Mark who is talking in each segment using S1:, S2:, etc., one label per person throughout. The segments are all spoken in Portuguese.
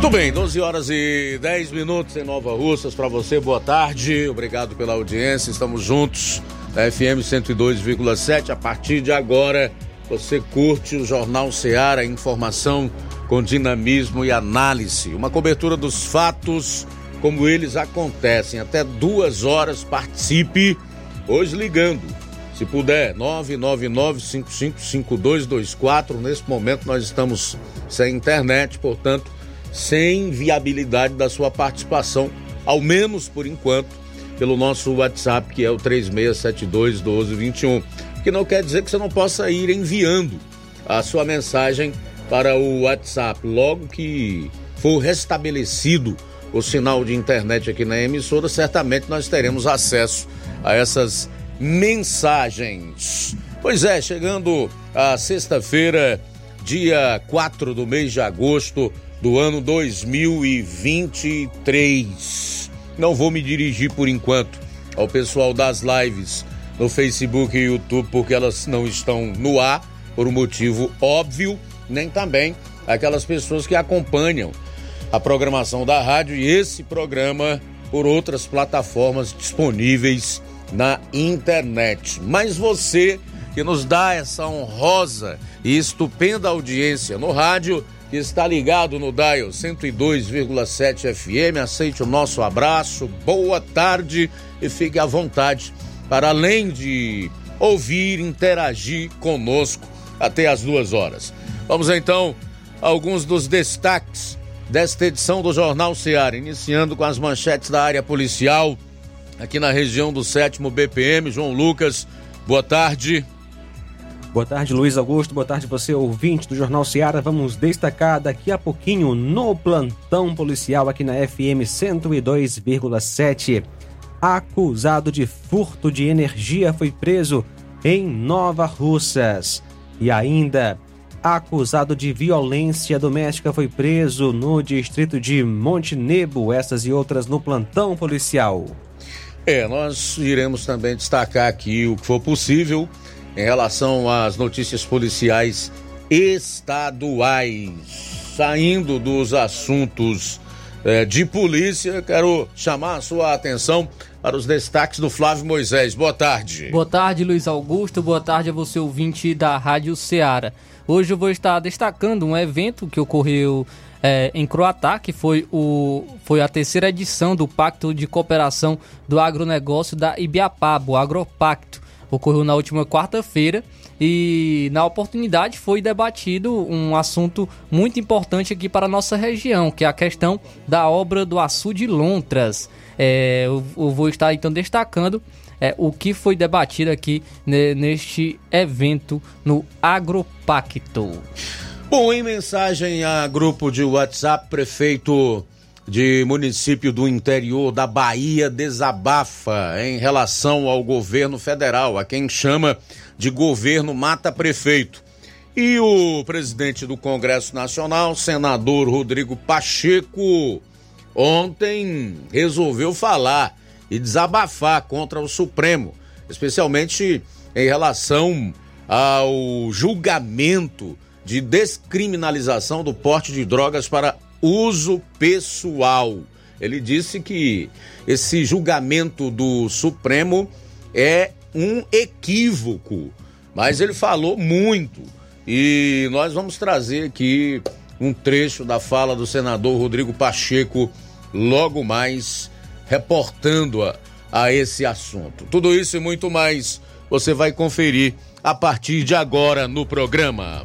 S1: Muito bem, 12 horas e 10 minutos em Nova Russas para você. Boa tarde, obrigado pela audiência. Estamos juntos na FM 102,7. A partir de agora, você curte o Jornal Seara, informação com dinamismo e análise. Uma cobertura dos fatos como eles acontecem. Até duas horas participe hoje ligando. Se puder, 999-555224. Nesse momento nós estamos sem internet, portanto sem viabilidade da sua participação, ao menos por enquanto, pelo nosso WhatsApp, que é o 3672 1221. Que não quer dizer que você não possa ir enviando a sua mensagem para o WhatsApp. Logo que for restabelecido o sinal de internet aqui na emissora, certamente nós teremos acesso a essas mensagens. Pois é, chegando a sexta-feira, dia 4 do mês de agosto do ano 2023. Não vou me dirigir por enquanto ao pessoal das lives no Facebook e YouTube, porque elas não estão no ar, por um motivo óbvio, nem também aquelas pessoas que acompanham a programação da rádio e esse programa por outras plataformas disponíveis na internet. Mas você que nos dá essa honrosa e estupenda audiência no rádio, que está ligado no Dial 102,7 FM. Aceite o nosso abraço, boa tarde e fique à vontade para além de ouvir, interagir conosco até as duas horas. Vamos então a alguns dos destaques desta edição do Jornal Seara, iniciando com as manchetes da área policial aqui na região do sétimo BPM. João Lucas, boa tarde.
S2: Boa tarde, Luiz Augusto. Boa tarde, você ouvinte do Jornal Seara. Vamos destacar daqui a pouquinho no plantão policial aqui na FM 102,7. Acusado de furto de energia foi preso em Nova Russas. E ainda, acusado de violência doméstica foi preso no distrito de Montenegro. Essas e outras no plantão policial.
S1: É, nós iremos também destacar aqui o que for possível em relação às notícias policiais estaduais. Saindo dos assuntos eh, de polícia, quero chamar a sua atenção para os destaques do Flávio Moisés. Boa tarde.
S3: Boa tarde, Luiz Augusto. Boa tarde a você, ouvinte da Rádio Ceará. Hoje eu vou estar destacando um evento que ocorreu é, em Croatá, que foi, o, foi a terceira edição do Pacto de Cooperação do Agronegócio da Ibiapaba, o Agropacto ocorreu na última quarta-feira e na oportunidade foi debatido um assunto muito importante aqui para a nossa região, que é a questão da obra do Açu de Lontras. É, eu, eu, vou estar então destacando é, o que foi debatido aqui né, neste evento no Agropacto.
S1: Bom, em mensagem a grupo de WhatsApp, prefeito de município do interior da Bahia desabafa em relação ao governo federal, a quem chama de governo mata-prefeito. E o presidente do Congresso Nacional, senador Rodrigo Pacheco, ontem resolveu falar e desabafar contra o Supremo, especialmente em relação ao julgamento de descriminalização do porte de drogas para uso pessoal. Ele disse que esse julgamento do Supremo é um equívoco, mas ele falou muito. E nós vamos trazer aqui um trecho da fala do senador Rodrigo Pacheco logo mais reportando a, a esse assunto. Tudo isso e muito mais você vai conferir a partir de agora no programa.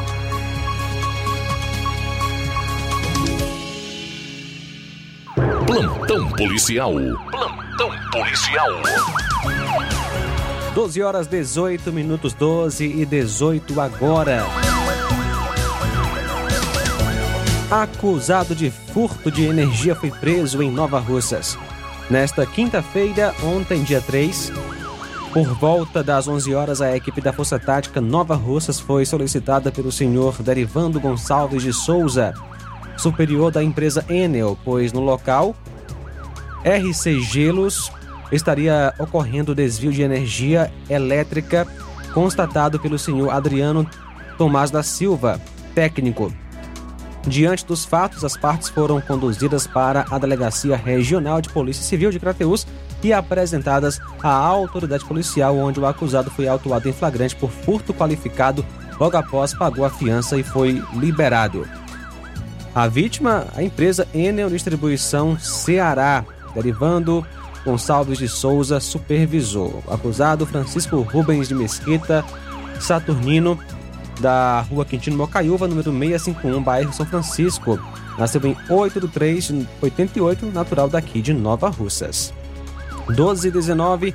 S4: Plantão policial. Plantão policial.
S2: 12 horas 18 minutos 12 e 18 agora. Acusado de furto de energia foi preso em Nova Russas. Nesta quinta-feira, ontem, dia 3, por volta das 11 horas, a equipe da Força Tática Nova Russas foi solicitada pelo senhor Derivando Gonçalves de Souza, superior da empresa Enel, pois no local RC Gelos estaria ocorrendo desvio de energia elétrica constatado pelo senhor Adriano Tomás da Silva, técnico. Diante dos fatos, as partes foram conduzidas para a Delegacia Regional de Polícia Civil de Crateús e apresentadas à autoridade policial, onde o acusado foi autuado em flagrante por furto qualificado, logo após pagou a fiança e foi liberado. A vítima, a empresa Enel Distribuição Ceará, derivando Gonçalves de Souza, supervisor. Acusado Francisco Rubens de Mesquita Saturnino, da rua Quintino Mocaiúva, número 651, bairro São Francisco. Nasceu em 8 de 3 de 88, natural daqui de Nova Russas. 12 e 19,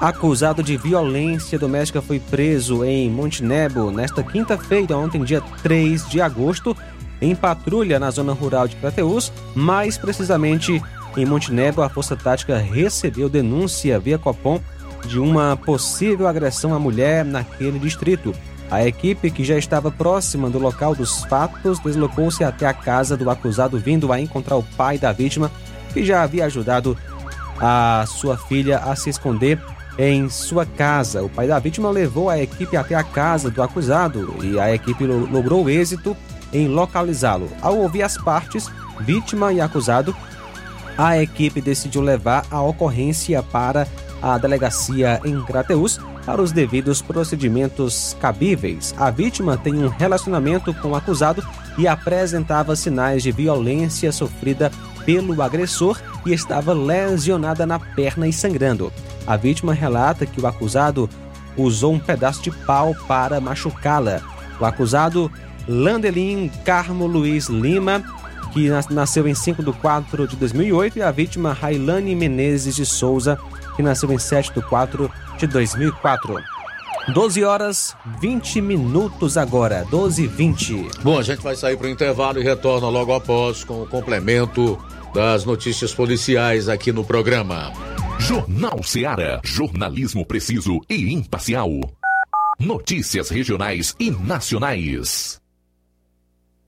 S2: acusado de violência doméstica foi preso em Montenegro nesta quinta-feira, ontem, dia 3 de agosto, em patrulha na zona rural de Crateús, mais precisamente em Montenegro, a Força Tática recebeu denúncia via Copom de uma possível agressão à mulher naquele distrito. A equipe, que já estava próxima do local dos fatos, deslocou-se até a casa do acusado, vindo a encontrar o pai da vítima, que já havia ajudado a sua filha a se esconder em sua casa. O pai da vítima levou a equipe até a casa do acusado e a equipe logrou êxito em localizá-lo. Ao ouvir as partes, vítima e acusado, a equipe decidiu levar a ocorrência para a delegacia em Crateus para os devidos procedimentos cabíveis. A vítima tem um relacionamento com o acusado e apresentava sinais de violência sofrida pelo agressor e estava lesionada na perna e sangrando. A vítima relata que o acusado usou um pedaço de pau para machucá-la. O acusado Landelin Carmo Luiz Lima, que nasceu em 5 de 4 de 2008, e a vítima Railane Menezes de Souza, que nasceu em 7 de 4 de 2004. 12 horas 20 minutos agora, 12 e 20.
S1: Bom, a gente vai sair para o intervalo e retorna logo após com o complemento das notícias policiais aqui no programa.
S4: Jornal Seara. Jornalismo preciso e imparcial. Notícias regionais e nacionais.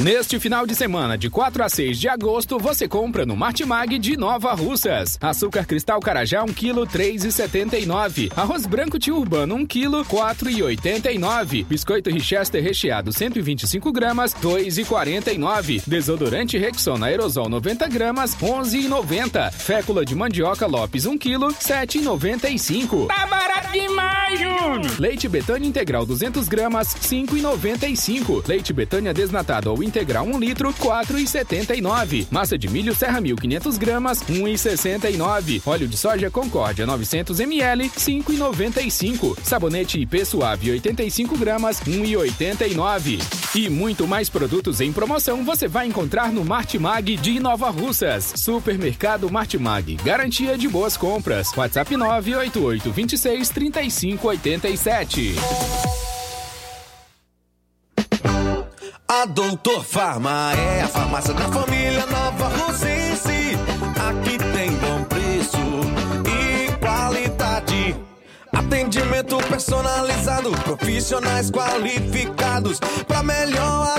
S5: Neste final de semana, de 4 a 6 de agosto, você compra no Martimag de Nova Russas. Açúcar cristal carajá 1 kg 3,79. Arroz branco tio urbano 1 kg 4,89. Biscoito Richester recheado 125 gramas 2,49. Desodorante Rexona aerosol 90 gramas 11,90. Fécula de mandioca Lopes 1 kg 7,95.
S6: Tá barato demais, Júnior!
S5: Leite Betânia integral 200 gramas 5,95. Leite Betânia desnatado ou integral 1 litro, 4,79. Massa de milho Serra 1500 gramas, 1,69. Óleo de soja Concórdia 900 ml, 5,95. Sabonete IP Suave 85 gramas, 1,89. E muito mais produtos em promoção você vai encontrar no Martimag de Nova Russas. Supermercado Martimag, garantia de boas compras. WhatsApp 988 26 35 87.
S7: A Doutor Farma é a farmácia da família Nova Rosense. Aqui tem bom preço e qualidade. Atendimento personalizado, profissionais qualificados para melhor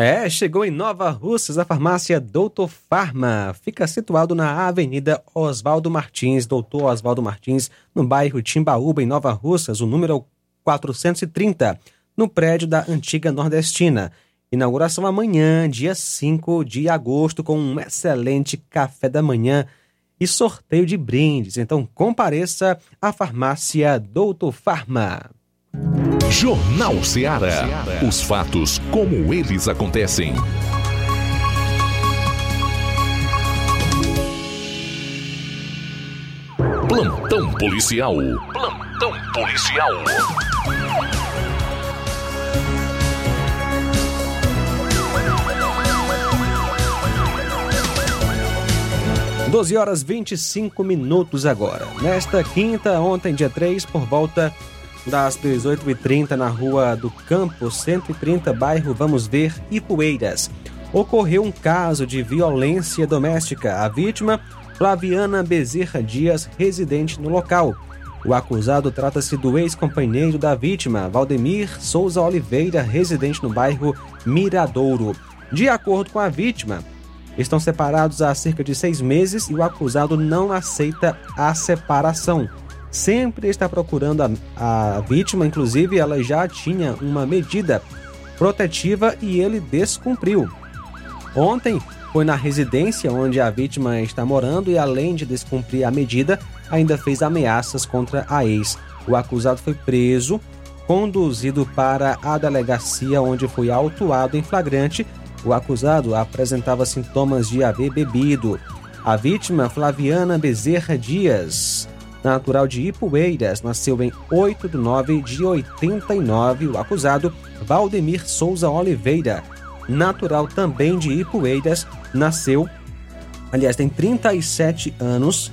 S2: É, chegou em Nova Russas a farmácia Doutor Farma. Fica situado na Avenida Oswaldo Martins, Doutor Oswaldo Martins, no bairro Timbaúba, em Nova Russas, o número 430, no prédio da antiga Nordestina. Inauguração amanhã, dia 5 de agosto, com um excelente café da manhã e sorteio de brindes. Então compareça à farmácia Doutor Farma.
S4: Jornal Ceará. Os fatos como eles acontecem. Plantão policial. Plantão policial.
S2: Doze horas 25 minutos agora. Nesta quinta, ontem, dia 3, por volta das 18h30, na rua do Campo 130, bairro Vamos Ver, Ipueiras. Ocorreu um caso de violência doméstica. A vítima, Flaviana Bezerra Dias, residente no local. O acusado trata-se do ex-companheiro da vítima, Valdemir Souza Oliveira, residente no bairro Miradouro. De acordo com a vítima, estão separados há cerca de seis meses e o acusado não aceita a separação. Sempre está procurando a, a vítima, inclusive ela já tinha uma medida protetiva e ele descumpriu. Ontem foi na residência onde a vítima está morando e, além de descumprir a medida, ainda fez ameaças contra a ex. O acusado foi preso, conduzido para a delegacia onde foi autuado em flagrante. O acusado apresentava sintomas de haver bebido. A vítima, Flaviana Bezerra Dias, natural de Ipueiras, nasceu em 8 de 9 de 89. O acusado, Valdemir Souza Oliveira, natural também de Ipueiras, nasceu, aliás, tem 37 anos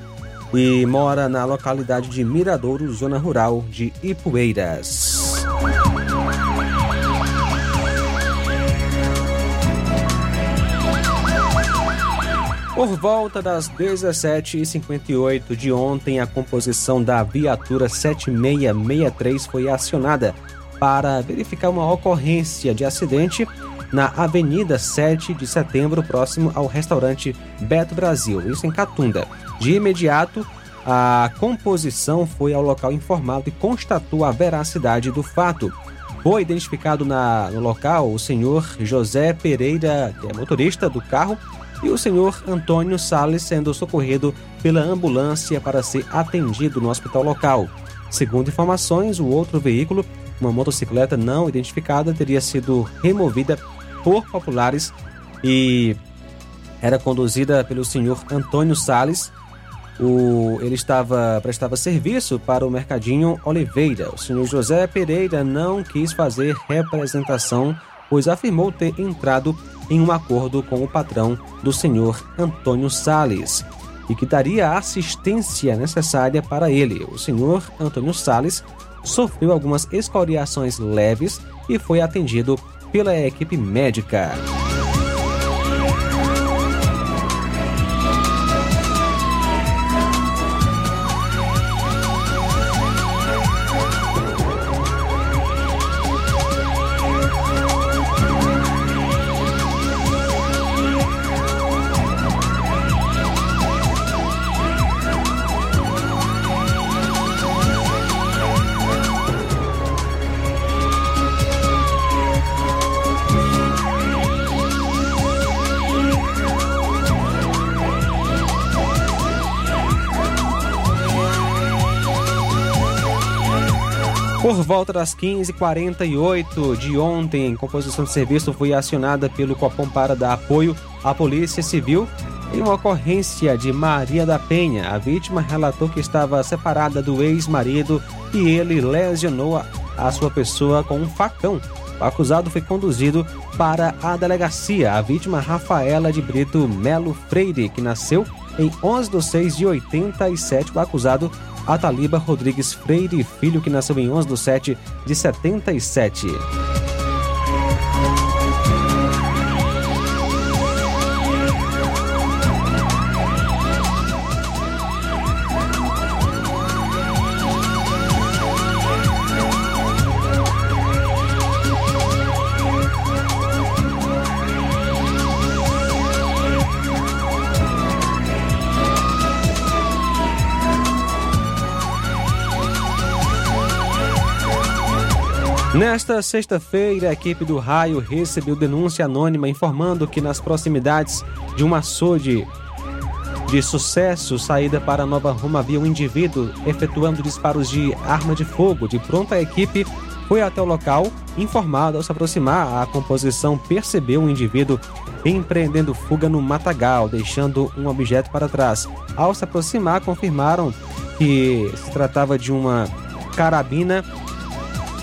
S2: e mora na localidade de Miradouro, zona rural de Ipueiras. Por volta das 17h58 de ontem, a composição da viatura 7663 foi acionada para verificar uma ocorrência de acidente na Avenida 7 de Setembro, próximo ao restaurante Beto Brasil, isso em Catunda. De imediato, a composição foi ao local informado e constatou a veracidade do fato. Foi identificado na, no local o senhor José Pereira, que é motorista do carro, e o senhor Antônio Sales sendo socorrido pela ambulância para ser atendido no hospital local. Segundo informações, o outro veículo, uma motocicleta não identificada, teria sido removida por populares e era conduzida pelo senhor Antônio Sales. O, ele estava prestava serviço para o Mercadinho Oliveira. O senhor José Pereira não quis fazer representação, pois afirmou ter entrado em um acordo com o patrão do senhor Antônio Sales e que daria a assistência necessária para ele. O senhor Antônio Sales sofreu algumas escoriações leves e foi atendido pela equipe médica. Por volta das 15h48 de ontem, composição de serviço foi acionada pelo Copom para dar apoio à Polícia Civil em uma ocorrência de Maria da Penha. A vítima relatou que estava separada do ex-marido e ele lesionou a sua pessoa com um facão. O acusado foi conduzido para a delegacia. A vítima Rafaela de Brito Melo Freire, que nasceu em 11 de 6 de 87. O acusado Ataliba Rodrigues Freire Filho, que nasceu em 11 de 7 de 77. Nesta sexta-feira, a equipe do Raio recebeu denúncia anônima informando que nas proximidades de um açude de sucesso, saída para Nova Roma, havia um indivíduo efetuando disparos de arma de fogo. De pronta a equipe foi até o local, informado ao se aproximar, a composição percebeu um indivíduo empreendendo fuga no matagal, deixando um objeto para trás. Ao se aproximar, confirmaram que se tratava de uma carabina.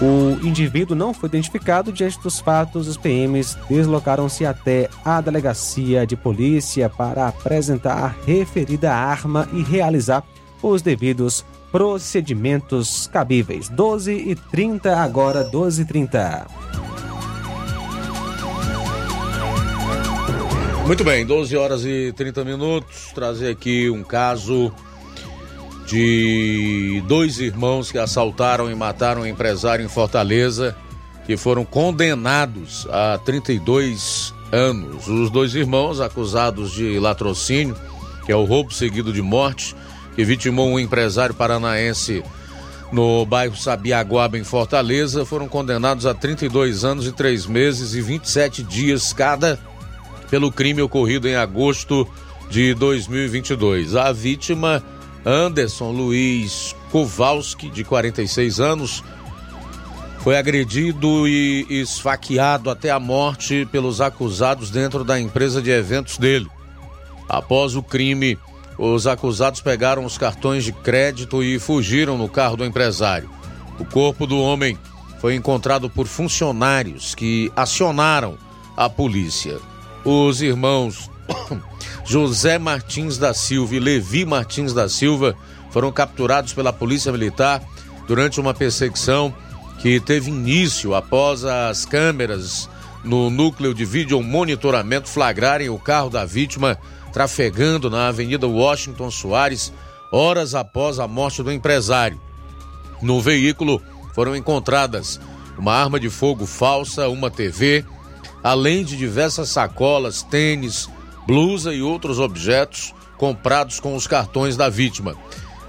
S2: O indivíduo não foi identificado. Diante dos fatos, os PMs deslocaram-se até a delegacia de polícia para apresentar a referida arma e realizar os devidos procedimentos cabíveis. 12 e 30 agora 12 e 30.
S1: Muito bem, 12 horas e 30 minutos. Trazer aqui um caso de dois irmãos que assaltaram e mataram um empresário em Fortaleza, que foram condenados a 32 anos. Os dois irmãos acusados de latrocínio, que é o roubo seguido de morte, que vitimou um empresário paranaense no bairro Sabiaguaba, em Fortaleza, foram condenados a 32 anos e 3 meses e 27 dias cada pelo crime ocorrido em agosto de 2022. A vítima, Anderson Luiz Kowalski, de 46 anos, foi agredido e esfaqueado até a morte pelos acusados dentro da empresa de eventos dele. Após o crime, os acusados pegaram os cartões de crédito e fugiram no carro do empresário. O corpo do homem foi encontrado por funcionários que acionaram a polícia. Os irmãos José Martins da Silva e Levi Martins da Silva foram capturados pela Polícia Militar durante uma perseguição que teve início após as câmeras no núcleo de vídeo monitoramento flagrarem o carro da vítima trafegando na Avenida Washington Soares horas após a morte do empresário. No veículo foram encontradas uma arma de fogo falsa, uma TV, além de diversas sacolas, tênis, blusa e outros objetos comprados com os cartões da vítima.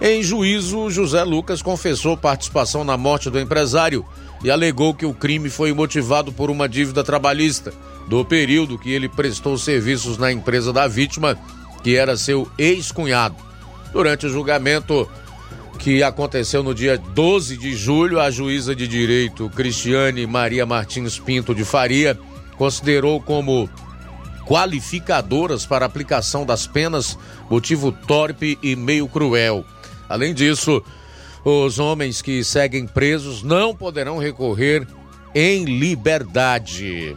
S1: Em juízo, José Lucas confessou participação na morte do empresário e alegou que o crime foi motivado por uma dívida trabalhista do período que ele prestou serviços na empresa da vítima, que era seu ex-cunhado. Durante o julgamento que aconteceu no dia 12 de julho, a juíza de direito Cristiane Maria Martins Pinto de Faria considerou como qualificadoras para aplicação das penas motivo torpe e meio cruel. Além disso, os homens que seguem presos não poderão recorrer em liberdade.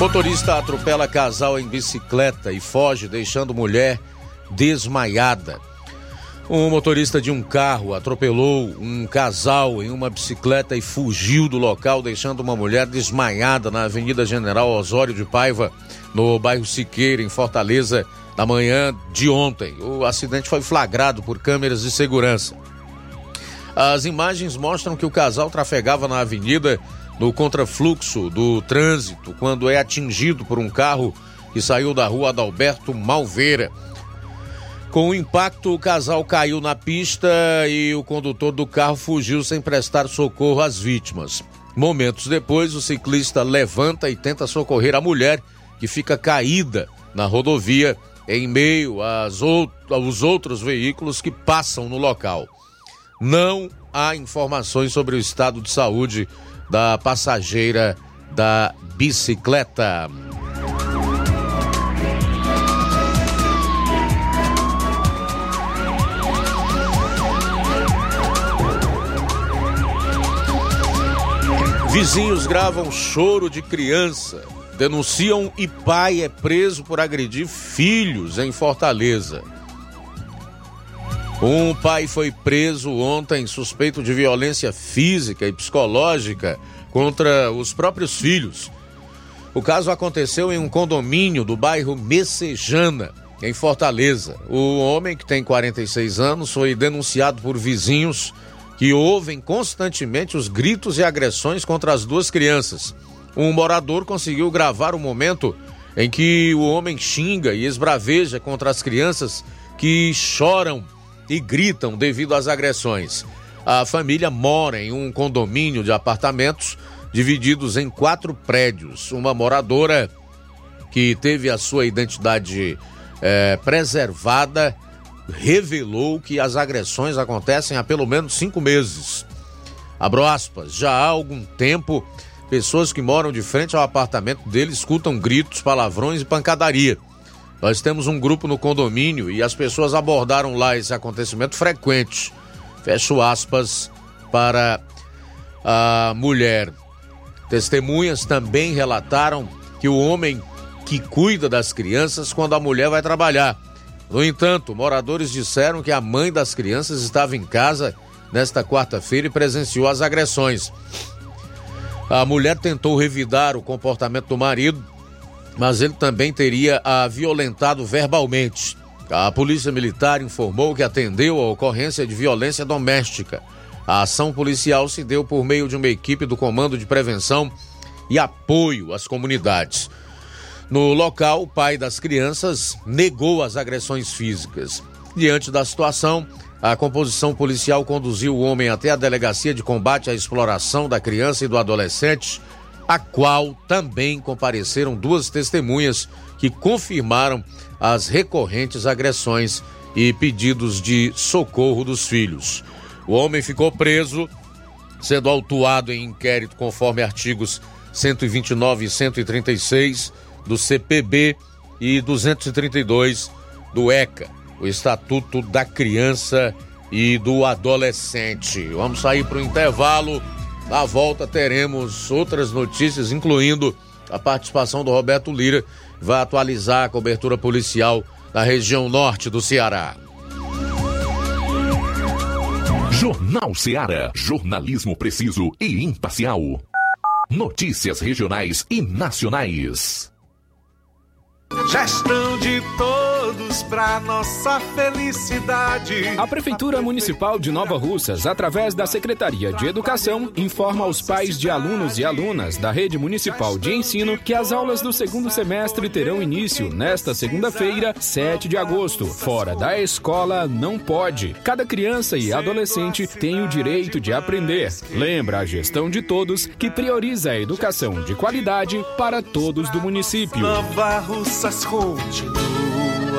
S1: Motorista atropela casal em bicicleta e foge, deixando mulher desmaiada. Um motorista de um carro atropelou um casal em uma bicicleta e fugiu do local, deixando uma mulher desmaiada na Avenida General Osório de Paiva, no bairro Siqueira, em Fortaleza, na manhã de ontem. O acidente foi flagrado por câmeras de segurança. As imagens mostram que o casal trafegava na avenida no contrafluxo do trânsito quando é atingido por um carro que saiu da rua Adalberto Malveira. Com o impacto, o casal caiu na pista e o condutor do carro fugiu sem prestar socorro às vítimas. Momentos depois, o ciclista levanta e tenta socorrer a mulher que fica caída na rodovia em meio às out aos outros veículos que passam no local. Não há informações sobre o estado de saúde da passageira da bicicleta. Vizinhos gravam choro de criança. Denunciam e pai é preso por agredir filhos em Fortaleza. Um pai foi preso ontem suspeito de violência física e psicológica contra os próprios filhos. O caso aconteceu em um condomínio do bairro Messejana, em Fortaleza. O homem, que tem 46 anos, foi denunciado por vizinhos que ouvem constantemente os gritos e agressões contra as duas crianças. um morador conseguiu gravar o momento em que o homem xinga e esbraveja contra as crianças que choram e gritam devido às agressões. A família mora em um condomínio de apartamentos divididos em quatro prédios. Uma moradora que teve a sua identidade é, preservada revelou que as agressões acontecem há pelo menos cinco meses. Abro aspas, já há algum tempo, pessoas que moram de frente ao apartamento dele escutam gritos, palavrões e pancadaria. Nós temos um grupo no condomínio e as pessoas abordaram lá esse acontecimento frequente. Fecho aspas para a mulher. Testemunhas também relataram que o homem que cuida das crianças quando a mulher vai trabalhar. No entanto, moradores disseram que a mãe das crianças estava em casa nesta quarta-feira e presenciou as agressões. A mulher tentou revidar o comportamento do marido, mas ele também teria a violentado verbalmente. A Polícia Militar informou que atendeu a ocorrência de violência doméstica. A ação policial se deu por meio de uma equipe do Comando de Prevenção e Apoio às Comunidades. No local, o pai das crianças negou as agressões físicas. Diante da situação, a composição policial conduziu o homem até a Delegacia de Combate à Exploração da Criança e do Adolescente, a qual também compareceram duas testemunhas que confirmaram as recorrentes agressões e pedidos de socorro dos filhos. O homem ficou preso, sendo autuado em inquérito conforme artigos 129 e 136 do CPB e 232 do ECA, o Estatuto da Criança e do Adolescente. Vamos sair para o intervalo. Na volta teremos outras notícias, incluindo a participação do Roberto Lira, que vai atualizar a cobertura policial da região norte do Ceará.
S4: Jornal Ceará, jornalismo preciso e imparcial. Notícias regionais e nacionais.
S8: Gestão de todos para nossa felicidade.
S5: A Prefeitura Municipal de Nova Russas, através da Secretaria de Educação, informa aos pais de alunos e alunas da Rede Municipal de Ensino que as aulas do segundo semestre terão início nesta segunda-feira, 7 de agosto. Fora da escola, não pode. Cada criança e adolescente tem o direito de aprender. Lembra a gestão de todos que prioriza a educação de qualidade para todos do município.
S8: Nova Russas continua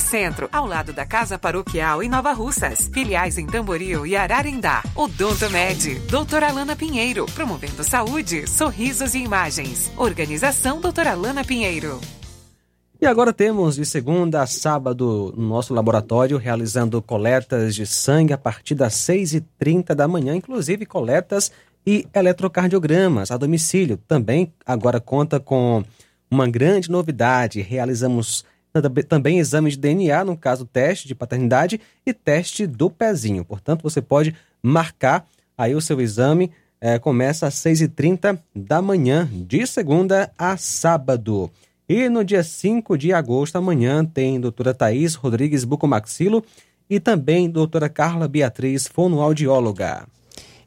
S9: Centro, ao lado da Casa Paroquial em Nova Russas. Filiais em Tamboril e Ararindá. Odonto Med, doutora Alana Pinheiro, promovendo saúde, sorrisos e imagens. Organização doutora Alana Pinheiro.
S2: E agora temos de segunda a sábado no nosso laboratório realizando coletas de sangue a partir das 6h30 da manhã, inclusive coletas e eletrocardiogramas a domicílio. Também agora conta com uma grande novidade. Realizamos também exame de DNA, no caso teste de paternidade e teste do pezinho. Portanto, você pode marcar aí o seu exame. É, começa às 6h30 da manhã, de segunda a sábado. E no dia 5 de agosto, amanhã, tem doutora Thaís Rodrigues Bucomaxilo e também doutora Carla Beatriz, fonoaudióloga.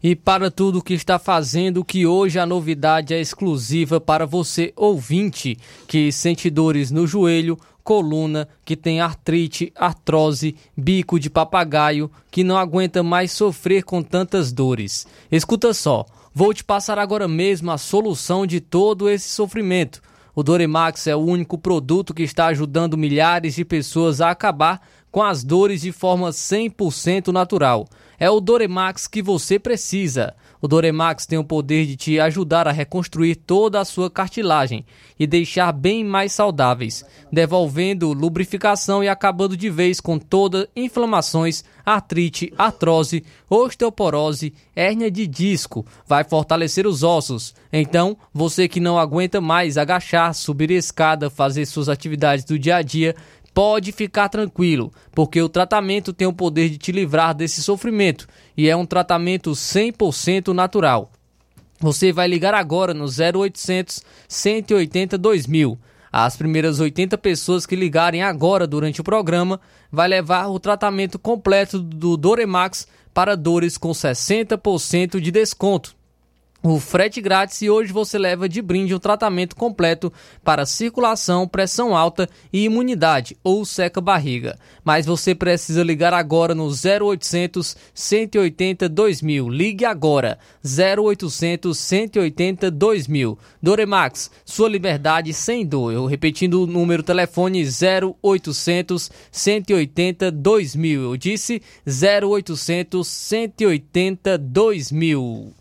S3: E para tudo que está fazendo, que hoje a novidade é exclusiva para você, ouvinte, que sente dores no joelho, coluna, que tem artrite, artrose, bico de papagaio, que não aguenta mais sofrer com tantas dores. Escuta só, vou te passar agora mesmo a solução de todo esse sofrimento. O Doremax é o único produto que está ajudando milhares de pessoas a acabar com as dores de forma 100% natural. É o Doremax que você precisa. O Doremax tem o poder de te ajudar a reconstruir toda a sua cartilagem e deixar bem mais saudáveis, devolvendo lubrificação e acabando de vez com todas inflamações, artrite, artrose, osteoporose, hérnia de disco. Vai fortalecer os ossos. Então, você que não aguenta mais agachar, subir escada, fazer suas atividades do dia a dia, pode ficar tranquilo, porque o tratamento tem o poder de te livrar desse sofrimento e é um tratamento 100% natural. Você vai ligar agora no 0800 180 2000. As primeiras 80 pessoas que ligarem agora durante o programa vai levar o tratamento completo do Doremax para dores com 60% de desconto o frete grátis e hoje você leva de brinde um tratamento completo para circulação, pressão alta e imunidade ou seca barriga. Mas você precisa ligar agora no 0800 180 2000. Ligue agora 0800 180 2000. Doremax, sua liberdade sem dor. Eu repetindo o número telefone 0800 180 2000. Eu disse 0800 180 2000.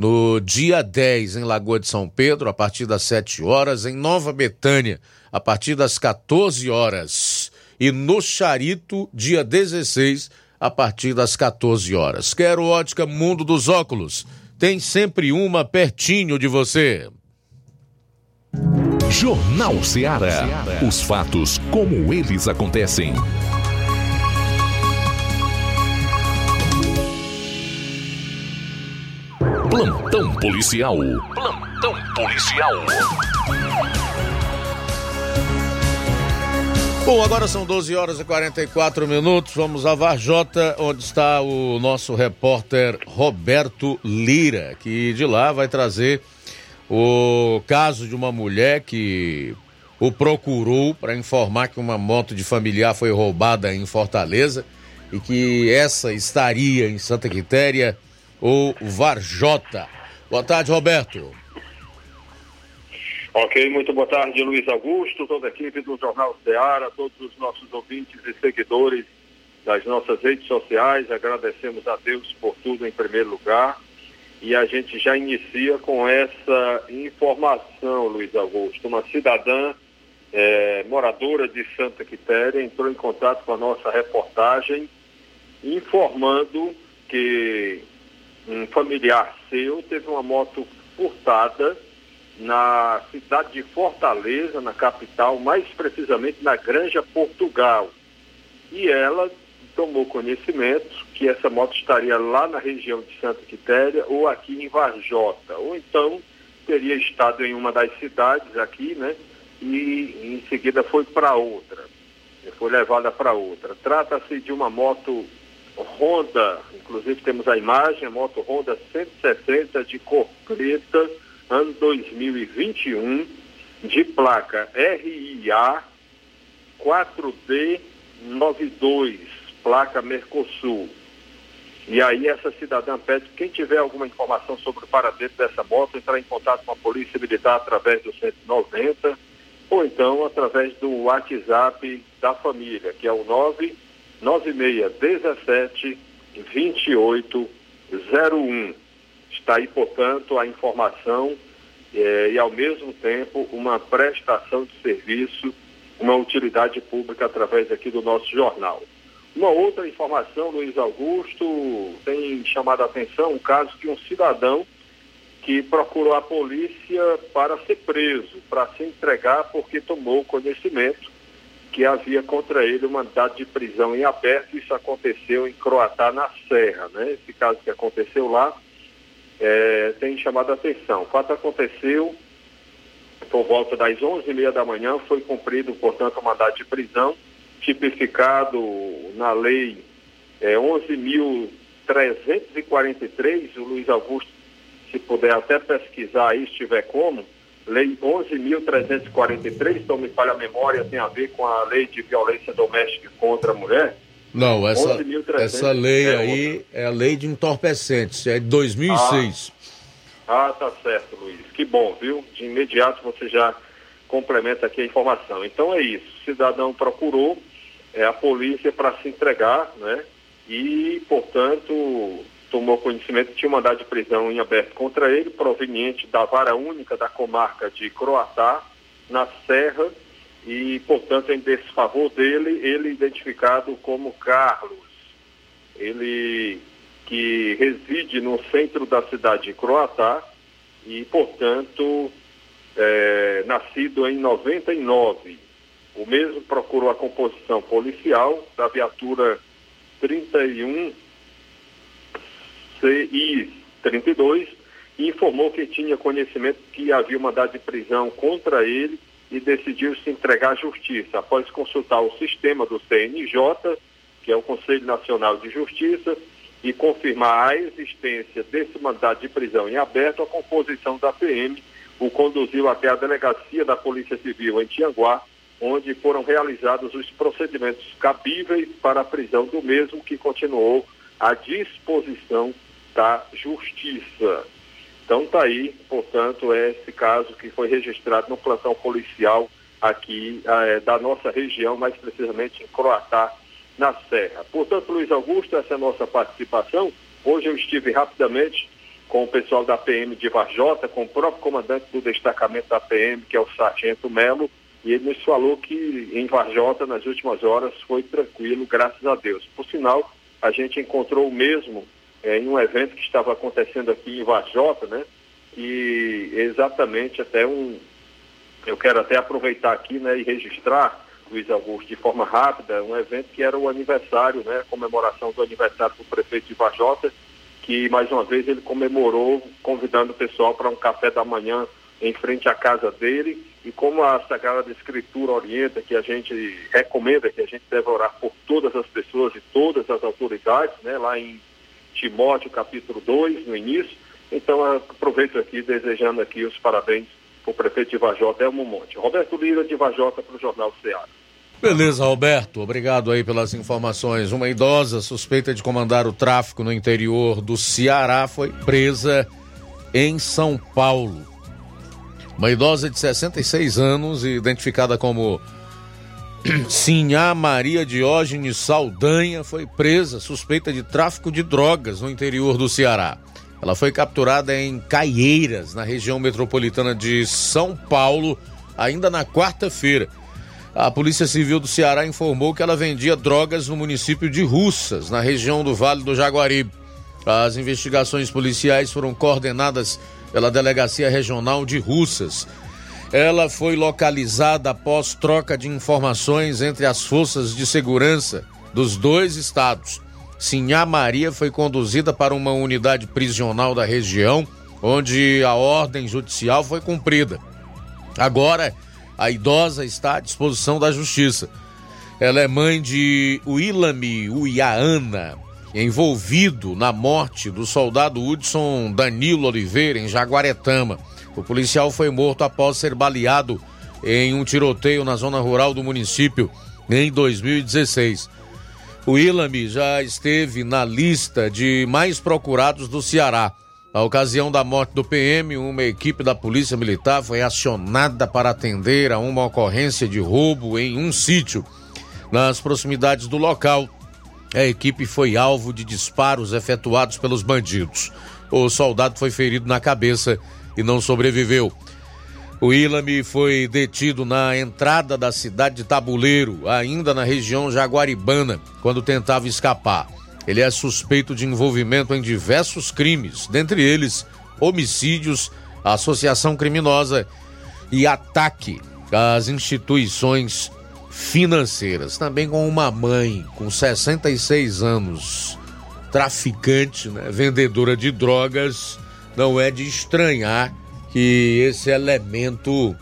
S1: no dia 10 em Lagoa de São Pedro, a partir das 7 horas, em Nova Betânia, a partir das 14 horas, e no Charito, dia 16, a partir das 14 horas. Quero ótica Mundo dos Óculos. Tem sempre uma pertinho de você.
S4: Jornal Ceará. Os fatos como eles acontecem. Plantão policial. Plantão policial.
S1: Bom, agora são 12 horas e 44 minutos. Vamos a Varjota, onde está o nosso repórter Roberto Lira, que de lá vai trazer o caso de uma mulher que o procurou para informar que uma moto de familiar foi roubada em Fortaleza e que essa estaria em Santa Quitéria o Varjota. Boa tarde, Roberto.
S10: Ok, muito boa tarde, Luiz Augusto, toda a equipe do Jornal Ceará, todos os nossos ouvintes e seguidores das nossas redes sociais. Agradecemos a Deus por tudo em primeiro lugar. E a gente já inicia com essa informação, Luiz Augusto. Uma cidadã é, moradora de Santa Quitéria entrou em contato com a nossa reportagem informando que um familiar seu teve uma moto furtada na cidade de Fortaleza, na capital, mais precisamente na Granja Portugal. E ela tomou conhecimento que essa moto estaria lá na região de Santa Quitéria ou aqui em Varjota, ou então teria estado em uma das cidades aqui, né? E em seguida foi para outra, foi levada para outra. Trata-se de uma moto Honda, inclusive temos a imagem, a moto Honda 160 de cor preta, ano 2021, de placa RIA 4D92, placa Mercosul. E aí essa cidadã pede, quem tiver alguma informação sobre o paradeiro dessa moto, entrar em contato com a Polícia Militar através do 190 ou então através do WhatsApp da família, que é o 9 9617 2801. Está aí, portanto, a informação eh, e, ao mesmo tempo, uma prestação de serviço, uma utilidade pública através aqui do nosso jornal. Uma outra informação, Luiz Augusto, tem chamado a atenção o caso que um cidadão que procurou a polícia para ser preso, para se entregar, porque tomou conhecimento que havia contra ele um mandado de prisão em aberto. Isso aconteceu em Croatá, na Serra. Né? Esse caso que aconteceu lá é, tem chamado a atenção. O fato aconteceu por volta das 11h30 da manhã, foi cumprido, portanto, o mandado de prisão, tipificado na lei é, 11.343, o Luiz Augusto, se puder até pesquisar aí, se tiver como, lei 11.343, então me falha a memória, tem a ver com a lei de violência doméstica contra a mulher.
S1: Não, essa, essa lei é aí outra. é a lei de entorpecentes, é de 2006.
S10: Ah, ah, tá certo, Luiz. Que bom, viu? De imediato você já complementa aqui a informação. Então é isso. O cidadão procurou é, a polícia para se entregar, né? E, portanto, tomou conhecimento tinha um mandado de prisão em aberto contra ele, proveniente da vara única da comarca de Croatá, na Serra, e, portanto, em desfavor dele, ele identificado como Carlos. Ele que reside no centro da cidade de Croatá e, portanto, é, nascido em 99. O mesmo procurou a composição policial da viatura 31 CI 32 e informou que tinha conhecimento que havia mandado de prisão contra ele e decidiu se entregar à justiça. Após consultar o sistema do CNJ, que é o Conselho Nacional de Justiça, e confirmar a existência desse mandado de prisão em aberto, a composição da PM o conduziu até a delegacia da Polícia Civil em Tianguá, onde foram realizados os procedimentos cabíveis para a prisão do mesmo, que continuou à disposição da Justiça. Então está aí, portanto, é esse caso que foi registrado no plantão policial aqui é, da nossa região, mais precisamente em Croatá, na Serra. Portanto, Luiz Augusto, essa é a nossa participação. Hoje eu estive rapidamente com o pessoal da PM de Varjota, com o próprio comandante do destacamento da PM, que é o Sargento Melo, e ele nos falou que em Varjota, nas últimas horas, foi tranquilo, graças a Deus. Por sinal, a gente encontrou o mesmo é, em um evento que estava acontecendo aqui em Varjota, né? E exatamente até um. Eu quero até aproveitar aqui né, e registrar, Luiz Augusto, de forma rápida, um evento que era o aniversário, né? Comemoração do aniversário do prefeito de Varjota, que mais uma vez ele comemorou, convidando o pessoal para um café da manhã em frente à casa dele. E como a Sagrada Escritura orienta, que a gente recomenda que a gente deve orar por todas as pessoas e todas as autoridades, né, lá em Timóteo capítulo 2, no início. Então aproveito aqui desejando aqui os parabéns para o prefeito de Vajota, Elmo Monte. Roberto Lira de Vajota para o Jornal Ceará.
S1: Beleza, Roberto. Obrigado aí pelas informações. Uma idosa suspeita de comandar o tráfico no interior do Ceará foi presa em São Paulo. Uma idosa de 66 anos, identificada como Sinhá Maria Diógenes Saldanha foi presa suspeita de tráfico de drogas no interior do Ceará. Ela foi capturada em Caieiras, na região metropolitana de São Paulo, ainda na quarta-feira. A Polícia Civil do Ceará informou que ela vendia drogas no município de Russas, na região do Vale do Jaguaribe. As investigações policiais foram coordenadas pela Delegacia Regional de Russas. Ela foi localizada após troca de informações entre as forças de segurança dos dois estados. Sinhá Maria foi conduzida para uma unidade prisional da região, onde a ordem judicial foi cumprida. Agora, a idosa está à disposição da justiça. Ela é mãe de Willami Uiaana, envolvido na morte do soldado Hudson Danilo Oliveira, em Jaguaretama. O policial foi morto após ser baleado em um tiroteio na zona rural do município em 2016. O Ilami já esteve na lista de mais procurados do Ceará. Na ocasião da morte do PM, uma equipe da Polícia Militar foi acionada para atender a uma ocorrência de roubo em um sítio. Nas proximidades do local, a equipe foi alvo de disparos efetuados pelos bandidos. O soldado foi ferido na cabeça e não sobreviveu. O Ilame foi detido na entrada da cidade de Tabuleiro, ainda na região jaguaribana, quando tentava escapar. Ele é suspeito de envolvimento em diversos crimes, dentre eles homicídios, associação criminosa e ataque às instituições financeiras. Também com uma mãe com 66 anos, traficante, né, vendedora de drogas, não é de estranhar que esse elemento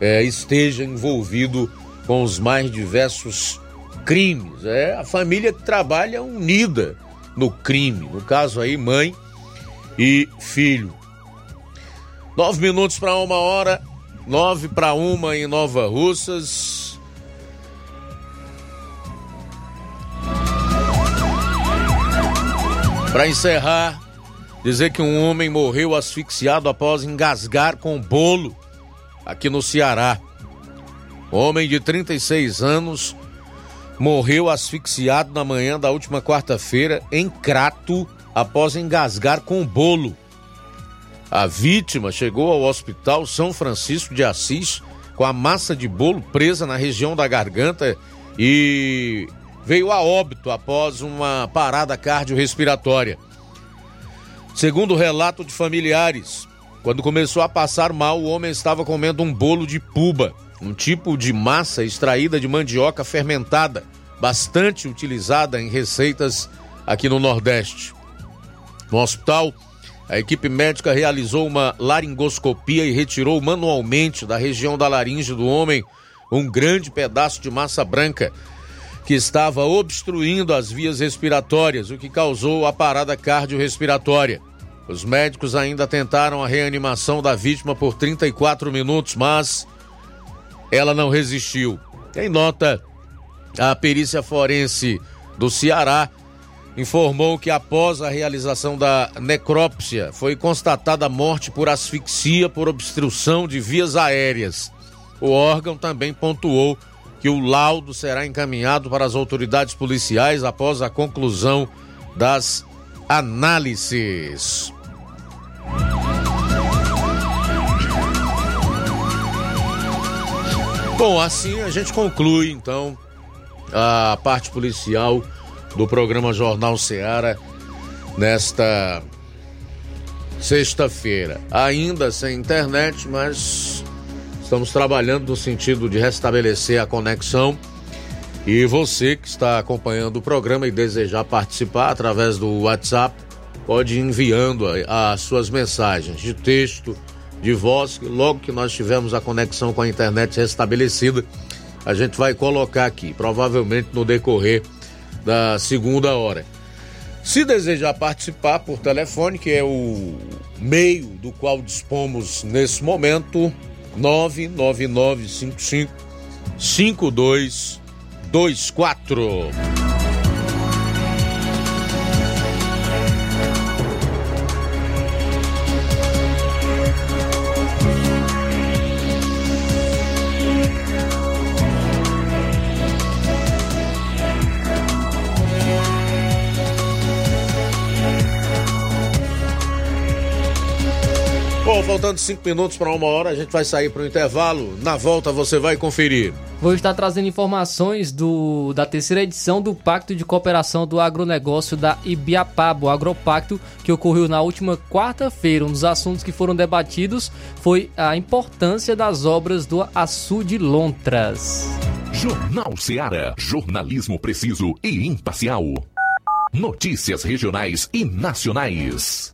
S1: é, esteja envolvido com os mais diversos crimes. É a família que trabalha unida no crime. No caso aí, mãe e filho. Nove minutos para uma hora, nove para uma em Nova Russas. Para encerrar, dizer que um homem morreu asfixiado após engasgar com bolo aqui no Ceará. Homem de 36 anos morreu asfixiado na manhã da última quarta-feira em Crato após engasgar com bolo. A vítima chegou ao Hospital São Francisco de Assis com a massa de bolo presa na região da garganta e veio a óbito após uma parada cardiorrespiratória. Segundo relato de familiares, quando começou a passar mal, o homem estava comendo um bolo de puba, um tipo de massa extraída de mandioca fermentada, bastante utilizada em receitas aqui no Nordeste. No hospital, a equipe médica realizou uma laringoscopia e retirou manualmente da região da laringe do homem um grande pedaço de massa branca que estava obstruindo as vias respiratórias, o que causou a parada cardiorrespiratória. Os médicos ainda tentaram a reanimação da vítima por 34 minutos, mas ela não resistiu. Em nota, a perícia forense do Ceará informou que após a realização da necrópsia foi constatada a morte por asfixia por obstrução de vias aéreas. O órgão também pontuou que o laudo será encaminhado para as autoridades policiais após a conclusão das análises. Bom, assim a gente conclui então a parte policial do programa Jornal Seara nesta sexta-feira. Ainda sem internet, mas estamos trabalhando no sentido de restabelecer a conexão. E você que está acompanhando o programa e desejar participar através do WhatsApp, pode ir enviando as suas mensagens de texto, de voz, que logo que nós tivermos a conexão com a internet restabelecida, a gente vai colocar aqui, provavelmente no decorrer da segunda hora. Se desejar participar por telefone, que é o meio do qual dispomos nesse momento, 99955 5224. Faltando cinco minutos para uma hora, a gente vai sair para o intervalo. Na volta você vai conferir.
S3: Vou estar trazendo informações do, da terceira edição do Pacto de Cooperação do Agronegócio da Ibiapaba, o Agropacto, que ocorreu na última quarta-feira. Um dos assuntos que foram debatidos foi a importância das obras do Açu de Lontras.
S4: Jornal Seara. Jornalismo preciso e imparcial. Notícias regionais e nacionais.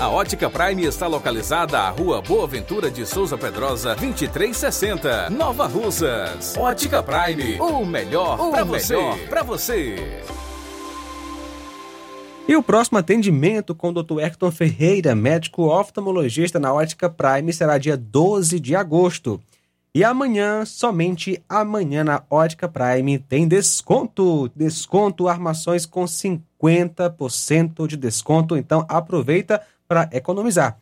S11: A Ótica Prime está localizada à Rua Boa Ventura de Souza Pedrosa, 2360, Nova Russas. Ótica Prime, o melhor para você. Pra você.
S2: E o próximo atendimento com o Dr. Hector Ferreira, médico oftalmologista na Ótica Prime, será dia 12 de agosto. E amanhã, somente amanhã na Ótica Prime, tem desconto. Desconto, armações com 50% de desconto. Então aproveita para economizar.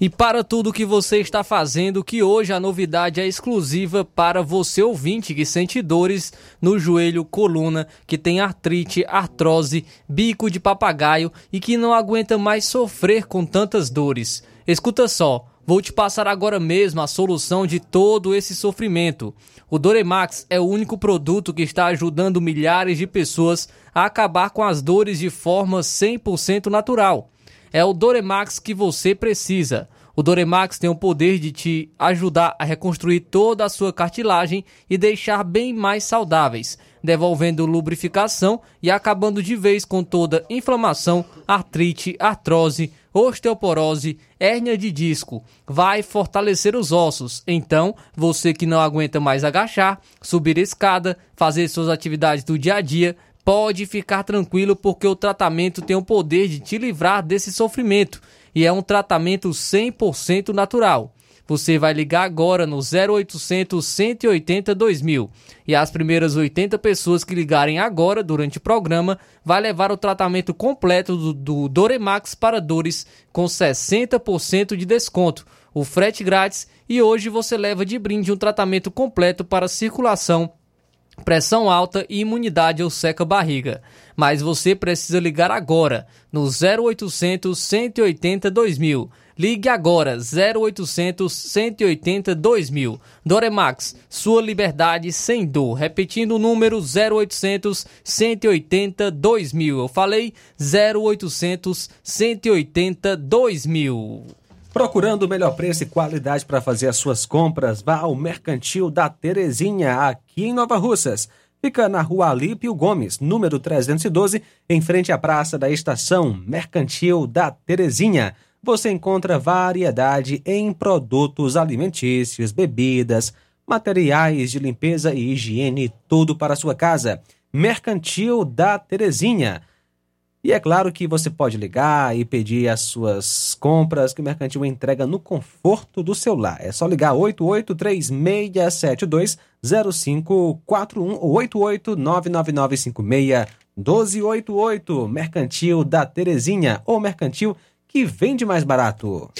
S3: E para tudo que você está fazendo, que hoje a novidade é exclusiva para você ouvinte que sente dores no joelho, coluna, que tem artrite, artrose, bico de papagaio e que não aguenta mais sofrer com tantas dores. Escuta só, vou te passar agora mesmo a solução de todo esse sofrimento. O Doremax é o único produto que está ajudando milhares de pessoas a acabar com as dores de forma 100% natural. É o Doremax que você precisa. O Doremax tem o poder de te ajudar a reconstruir toda a sua cartilagem e deixar bem mais saudáveis, devolvendo lubrificação e acabando de vez com toda inflamação, artrite, artrose, osteoporose, hérnia de disco. Vai fortalecer os ossos. Então, você que não aguenta mais agachar, subir escada, fazer suas atividades do dia a dia, pode ficar tranquilo porque o tratamento tem o poder de te livrar desse sofrimento e é um tratamento 100% natural. Você vai ligar agora no 0800 180 2000 e as primeiras 80 pessoas que ligarem agora durante o programa vai levar o tratamento completo do, do Doremax para dores com 60% de desconto, o frete grátis e hoje você leva de brinde um tratamento completo para circulação pressão alta e imunidade ou seca barriga. Mas você precisa ligar agora no 0800 180 2000. Ligue agora 0800 180 2000. Doremax, sua liberdade sem dor. Repetindo o número 0800 180 2000. Eu falei 0800 180 2000.
S2: Procurando o melhor preço e qualidade para fazer as suas compras, vá ao Mercantil da Terezinha, aqui em Nova Russas. Fica na rua Alípio Gomes, número 312, em frente à Praça da Estação Mercantil da Terezinha. Você encontra variedade em produtos alimentícios, bebidas, materiais de limpeza e higiene, tudo para a sua casa. Mercantil da Terezinha. E é claro que você pode ligar e pedir as suas compras que o Mercantil entrega no conforto do seu lar. É só ligar 8836720541 ou 88999561288. Mercantil da Terezinha ou Mercantil que vende mais barato.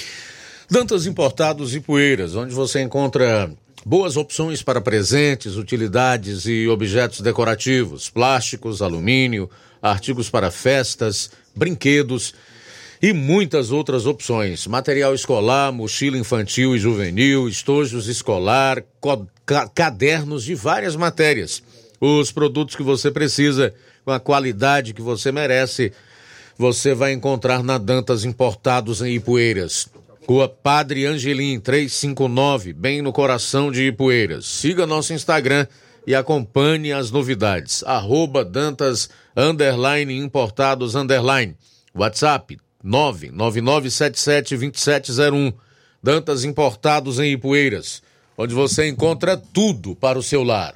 S1: Dantas Importados e Poeiras, onde você encontra boas opções para presentes, utilidades e objetos decorativos, plásticos, alumínio, artigos para festas, brinquedos e muitas outras opções. Material escolar, mochila infantil e juvenil, estojos escolar, cadernos de várias matérias. Os produtos que você precisa, com a qualidade que você merece, você vai encontrar na Dantas Importados em Ipueiras. Rua Padre Angelim, 359, bem no coração de Ipueiras. Siga nosso Instagram e acompanhe as novidades. Arroba Dantas underline importados underline. WhatsApp 999772701. Dantas Importados em Ipueiras, onde você encontra tudo para o seu lar.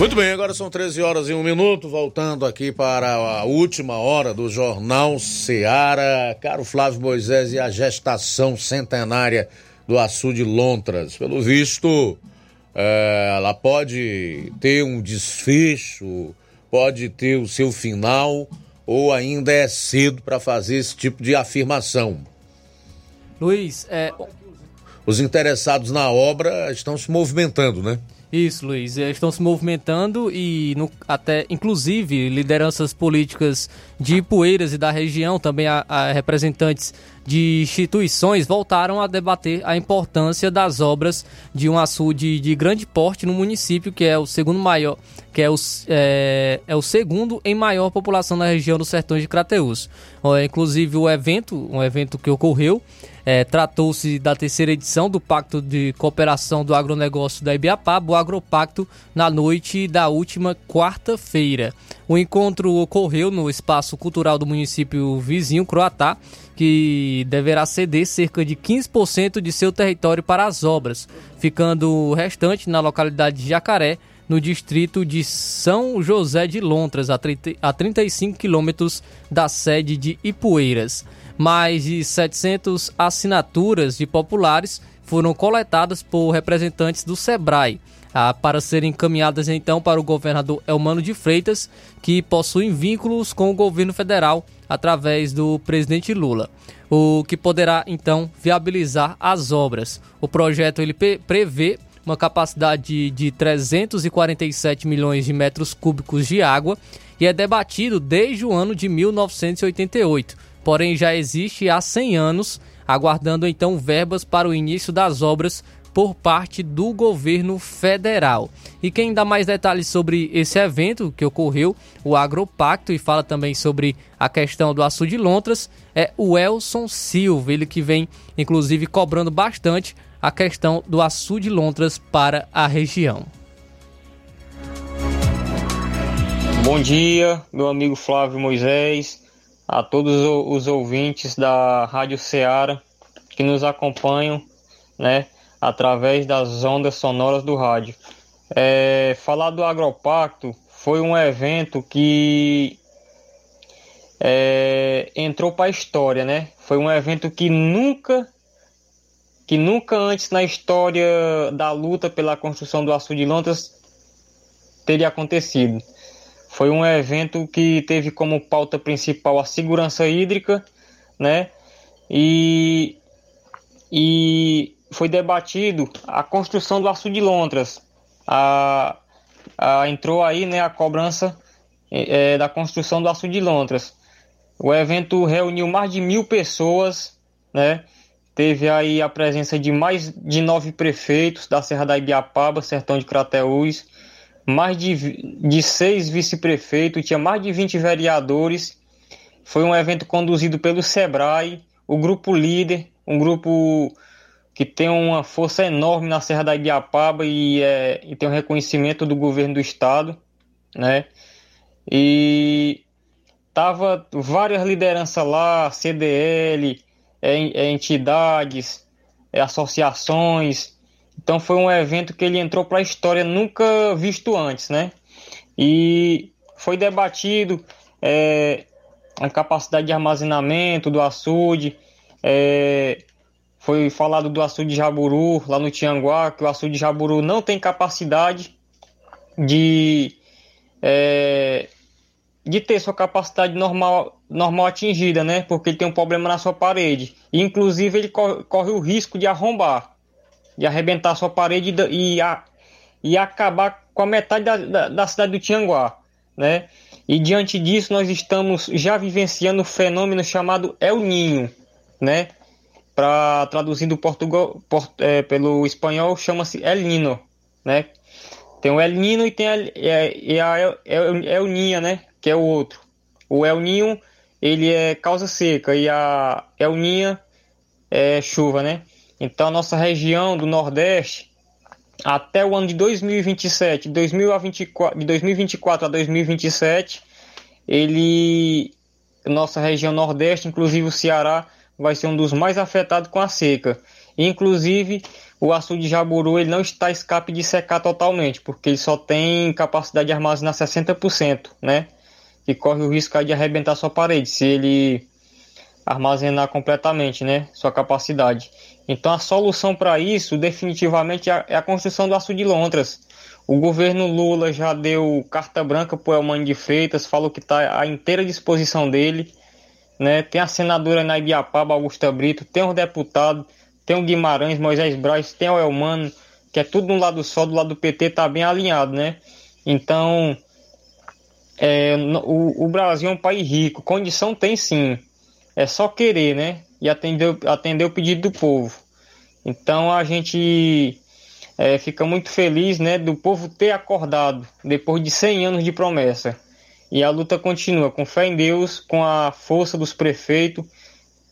S1: Muito bem, agora são 13 horas e um minuto, voltando aqui para a última hora do Jornal Seara. Caro Flávio Moisés e a gestação centenária do açude Lontras. Pelo visto, é, ela pode ter um desfecho, pode ter o seu final, ou ainda é cedo para fazer esse tipo de afirmação.
S3: Luiz, é...
S1: os interessados na obra estão se movimentando, né?
S3: Isso, Luiz. Estão se movimentando e no, até, inclusive, lideranças políticas de Poeiras e da região, também a, a representantes de instituições voltaram a debater a importância das obras de um açude de grande porte no município, que é o segundo maior, que é o, é, é o segundo em maior população na região dos Sertões de Crateús. Inclusive o evento, um evento que ocorreu, é, Tratou-se da terceira edição do Pacto de Cooperação do Agronegócio da Ibiapaba, o Agropacto, na noite da última quarta-feira. O encontro ocorreu no espaço cultural do município vizinho, Croatá, que deverá ceder cerca de 15% de seu território para as obras, ficando o restante na localidade de Jacaré, no distrito de São José de Lontras, a 35 quilômetros da sede de Ipueiras. Mais de 700 assinaturas de populares foram coletadas por representantes do SEBRAE ah, para serem encaminhadas então para o governador Elmano de Freitas, que possui vínculos com o governo federal através do presidente Lula, o que poderá então viabilizar as obras. O projeto ele prevê uma capacidade de 347 milhões de metros cúbicos de água e é debatido desde o ano de 1988 porém já existe há 100 anos, aguardando então verbas para o início das obras por parte do governo federal. E quem dá mais detalhes sobre esse evento que ocorreu, o Agropacto, e fala também sobre a questão do açude de Lontras, é o Elson Silva, ele que vem inclusive cobrando bastante a questão do açude de Lontras para a região.
S12: Bom dia, meu amigo Flávio Moisés a todos os ouvintes da Rádio Ceará que nos acompanham, né, através das ondas sonoras do rádio. É, falar do Agropacto foi um evento que é, entrou para a história, né? Foi um evento que nunca que nunca antes na história da luta pela construção do açude de Lontras teria acontecido. Foi um evento que teve como pauta principal a segurança hídrica, né? E, e foi debatido a construção do açude de Lontras. A, a, entrou aí né, a cobrança é, da construção do açude de Lontras. O evento reuniu mais de mil pessoas, né? Teve aí a presença de mais de nove prefeitos da Serra da Ibiapaba, Sertão de Crateús, mais de, de seis vice-prefeitos, tinha mais de 20 vereadores. Foi um evento conduzido pelo SEBRAE, o grupo líder, um grupo que tem uma força enorme na Serra da Ibiapaba e, é, e tem um reconhecimento do governo do estado, né? E tava várias lideranças lá, CDL, é, é, entidades, é, associações, Então foi um evento que ele entrou para a história nunca visto antes, né? E foi debatido é, a capacidade de armazenamento do açude, é, foi falado do açude de Jaburu lá no Tianguá, que o açude de Jaburu não tem capacidade de, é, de ter sua capacidade normal, normal atingida, né? Porque ele tem um problema na sua parede. Inclusive ele corre, corre o risco de arrombar, de arrebentar sua parede e, a, e acabar com a metade da, da, da cidade do Tianguá, né? E diante disso nós estamos já vivenciando um fenômeno chamado El Ninho, né? Para traduzindo Portugal, port, é, pelo espanhol chama-se El Nino, né? Tem o El Nino e tem a, é, a El, El, El Ninha, né? Que é o outro. O El Ninho ele é causa seca e a El Ninha é chuva, né? Então a nossa região do Nordeste até o ano de 2027, 2024, de 2024 a 2027, ele, nossa região Nordeste, inclusive o Ceará, vai ser um dos mais afetados com a seca. Inclusive, o açude de Jaburu ele não está escape de secar totalmente, porque ele só tem capacidade de armazenar 60%, né? E corre o risco de arrebentar sua parede se ele armazenar completamente, né? Sua capacidade. Então a solução para isso definitivamente é, é a construção do açude de Lontras. O governo Lula já deu carta branca para o Elmano de Freitas, falou que está à inteira disposição dele. Né? Tem a senadora na Ibiapaba, Augusta Brito, tem o deputado, tem o Guimarães, Moisés Braz, tem o Elmano, que é tudo no lado só, do lado do PT está bem alinhado, né? Então, é, o, o Brasil é um país rico, condição tem sim, é só querer, né? E atender, atender o pedido do povo. Então a gente é, fica muito feliz né, do povo ter acordado depois de 100 anos de promessa. E a luta continua com fé em Deus, com a força dos prefeitos,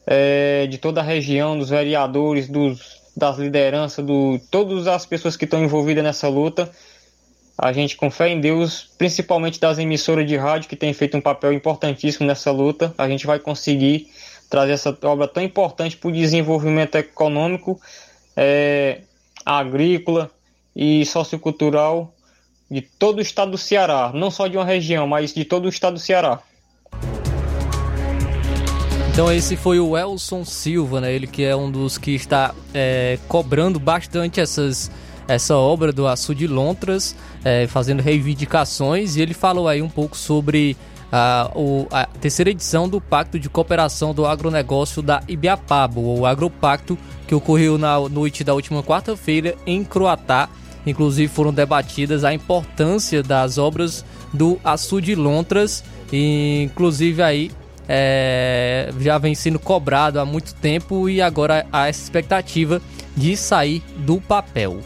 S12: é, de toda a região, dos vereadores, dos, das lideranças, de todas as pessoas que estão envolvidas nessa luta. A gente, com fé em Deus, principalmente das emissoras de rádio que têm feito um papel importantíssimo nessa luta, a gente vai conseguir trazer essa obra tão importante para o desenvolvimento econômico, é, agrícola e sociocultural de todo o estado do Ceará, não só de uma região, mas de todo o estado do Ceará.
S3: Então esse foi o Elson Silva, né? Ele que é um dos que está é, cobrando bastante essas, essa obra do Açude Lontras, é, fazendo reivindicações, e ele falou aí um pouco sobre a, o, a terceira edição do Pacto de Cooperação do Agronegócio da Ibiapaba, o Agropacto, que ocorreu na noite da última quarta-feira em Croatá. Inclusive foram debatidas a importância das obras do Açude Lontras, e inclusive aí é, já vem sendo cobrado há muito tempo e agora há essa expectativa de sair do papel.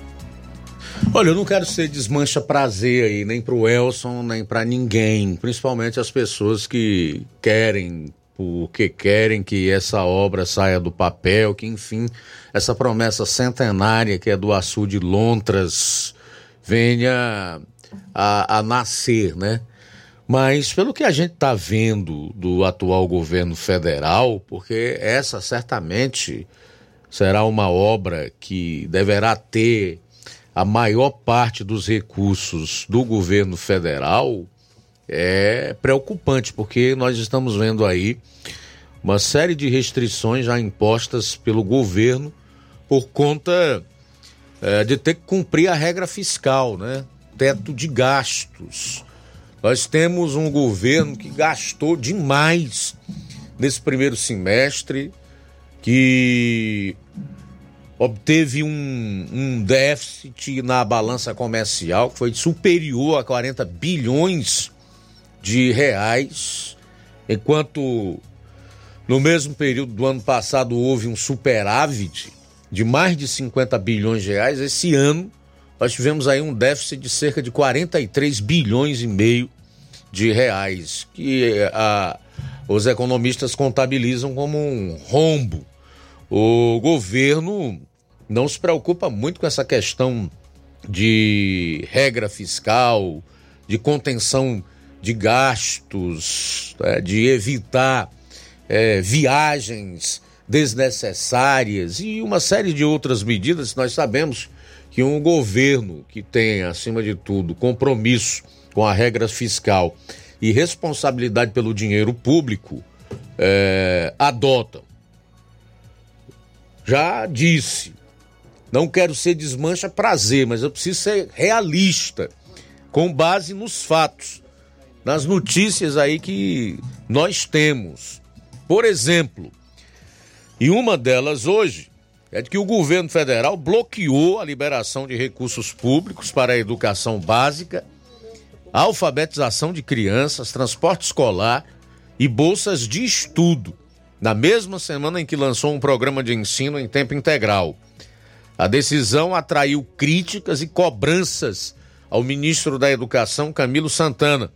S1: Olha, eu não quero ser desmancha prazer aí, nem pro Elson, nem para ninguém, principalmente as pessoas que querem, porque querem que essa obra saia do papel, que enfim, essa promessa centenária que é do açude Lontras venha a, a nascer, né? Mas pelo que a gente está vendo do atual governo federal, porque essa certamente será uma obra que deverá ter a maior parte dos recursos do governo federal é preocupante, porque nós estamos vendo aí uma série de restrições já impostas pelo governo por conta é, de ter que cumprir a regra fiscal, né? Teto de gastos. Nós temos um governo que gastou demais nesse primeiro semestre, que obteve um, um déficit na balança comercial que foi superior a 40 bilhões de reais, enquanto no mesmo período do ano passado houve um superávit de mais de 50 bilhões de reais, esse ano nós tivemos aí um déficit de cerca de 43 bilhões e meio de reais, que a, os economistas contabilizam como um rombo. O governo não se preocupa muito com essa questão de regra fiscal, de contenção de gastos, né, de evitar é, viagens desnecessárias e uma série de outras medidas. Nós sabemos que um governo que tem, acima de tudo, compromisso com a regra fiscal e responsabilidade pelo dinheiro público é, adota. Já disse, não quero ser desmancha prazer, mas eu preciso ser realista, com base nos fatos, nas notícias aí que nós temos. Por exemplo, e uma delas hoje é de que o governo federal bloqueou a liberação de recursos públicos para a educação básica, alfabetização de crianças, transporte escolar e bolsas de estudo, na mesma semana em que lançou um programa de ensino em tempo integral. A decisão atraiu críticas e cobranças ao ministro da Educação, Camilo Santana.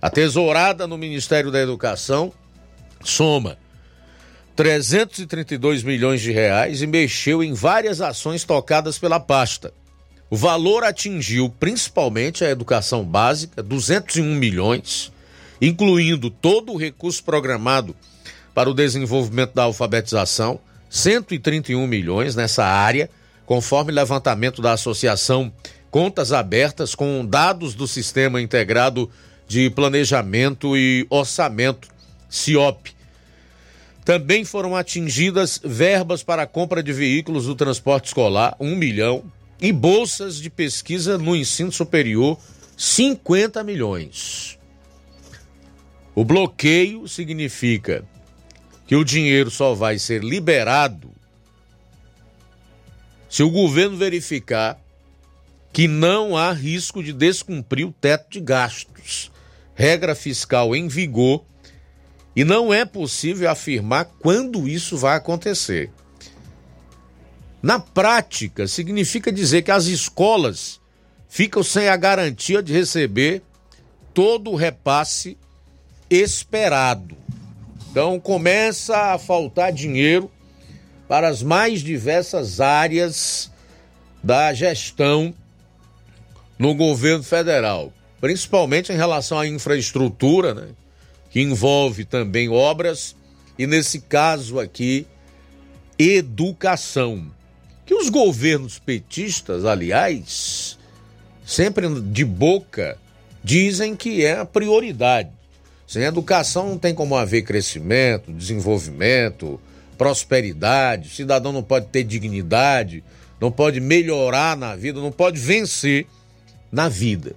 S1: A tesourada no Ministério da Educação soma 332 milhões de reais e mexeu em várias ações tocadas pela pasta. O valor atingiu principalmente a educação básica, 201 milhões, incluindo todo o recurso programado para o desenvolvimento da alfabetização, 131 milhões nessa área, conforme levantamento da Associação Contas Abertas com dados do Sistema Integrado de Planejamento e Orçamento, CIOP também foram atingidas verbas para a compra de veículos do transporte escolar, 1 milhão, e bolsas de pesquisa no ensino superior, 50 milhões. O bloqueio significa que o dinheiro só vai ser liberado se o governo verificar que não há risco de descumprir o teto de gastos, regra fiscal em vigor e não é possível afirmar quando isso vai acontecer. Na prática, significa dizer que as escolas ficam sem a garantia de receber todo o repasse esperado. Então começa a faltar dinheiro para as mais diversas áreas da gestão no governo federal, principalmente em relação à infraestrutura, né? que envolve também obras e, nesse caso aqui, educação. Que os governos petistas, aliás, sempre de boca, dizem que é a prioridade. Sem educação não tem como haver crescimento, desenvolvimento, prosperidade, o cidadão não pode ter dignidade, não pode melhorar na vida, não pode vencer na vida.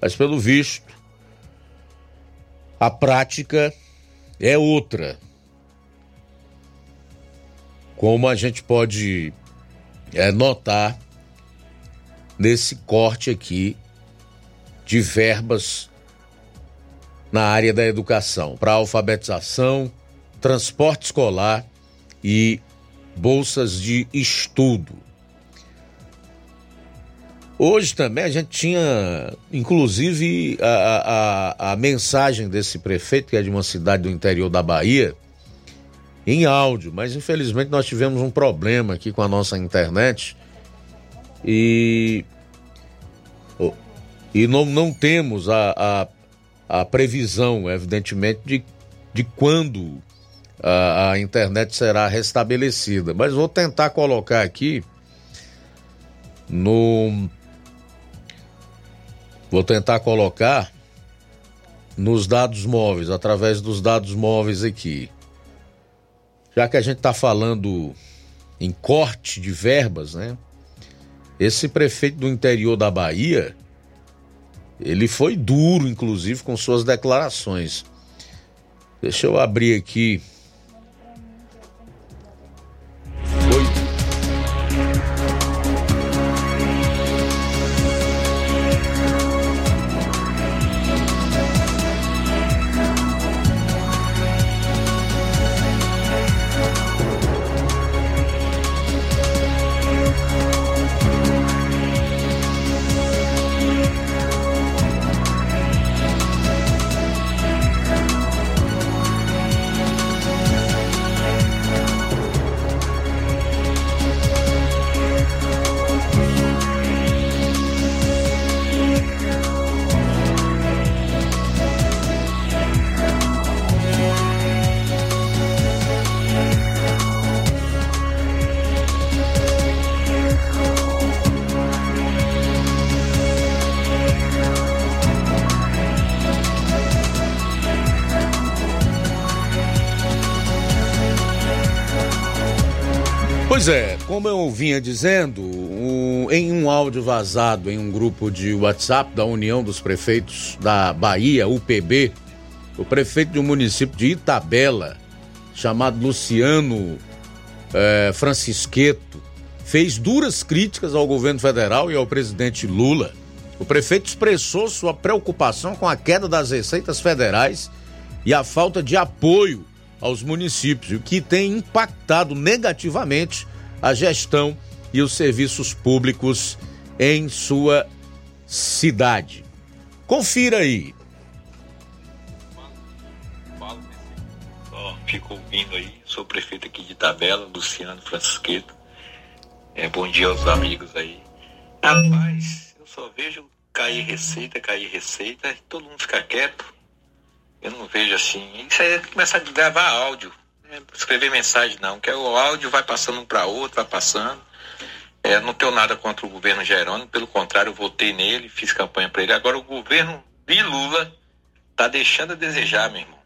S1: Mas pelo visto, a prática é outra. Como a gente pode é, notar nesse corte aqui de verbas na área da educação, para alfabetização, transporte escolar e bolsas de estudo. Hoje também a gente tinha, inclusive, a, a, a, mensagem desse prefeito, que é de uma cidade do interior da Bahia, em áudio, mas infelizmente nós tivemos um problema aqui com a nossa internet e, e não, não temos a, a, a previsão, evidentemente, de, de quando a, a internet será restabelecida. Mas vou tentar colocar aqui no Vou tentar colocar nos dados móveis, através dos dados móveis aqui. Já que a gente está falando em corte de verbas, né? Esse prefeito do interior da Bahia, ele foi duro, inclusive, com suas declarações. Deixa eu abrir aqui vinha dizendo, um, em um áudio vazado em um grupo de WhatsApp da União dos Prefeitos da Bahia, UPB, o prefeito de um município de Itabela, chamado Luciano é, Francisqueto, fez duras críticas ao governo federal e ao presidente Lula. O prefeito expressou sua preocupação com a queda das receitas federais e a falta de apoio aos municípios, o que tem impactado negativamente a gestão e os serviços públicos em sua cidade. Confira aí.
S13: Fico ouvindo aí, sou prefeito aqui de Tabela, Luciano Francisqueto. É, bom dia aos amigos aí. Rapaz, eu só vejo cair receita, cair receita, todo mundo fica quieto eu não vejo assim. Isso aí é começar a gravar áudio. Escrever mensagem não, que é o áudio vai passando um para outro, vai passando. É, não tenho nada contra o governo Jerônimo, pelo contrário, eu votei nele, fiz campanha para ele. Agora o governo de Lula tá deixando a desejar, meu irmão.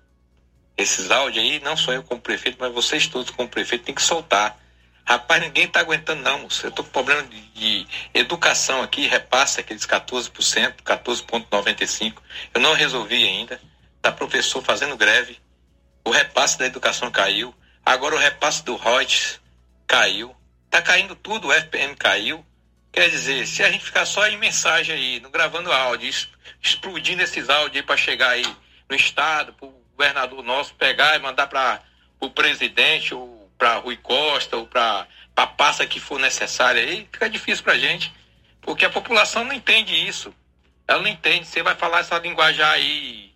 S13: Esses áudios aí, não só eu como prefeito, mas vocês todos como prefeito tem que soltar. Rapaz, ninguém tá aguentando não, moço. Eu tô com problema de, de educação aqui, repassa aqueles 14%, 14,95%. Eu não resolvi ainda da professor fazendo greve, o repasse da educação caiu, agora o repasse do Reuters caiu, tá caindo tudo, o FPM caiu. Quer dizer, se a gente ficar só em mensagem aí, no gravando áudio, explodindo esses áudios aí para chegar aí no estado, para o governador nosso pegar e mandar para o presidente, ou para Rui Costa, ou para a pasta que for necessária aí, fica difícil para a gente, porque a população não entende isso. Ela não entende. Você vai falar essa linguagem aí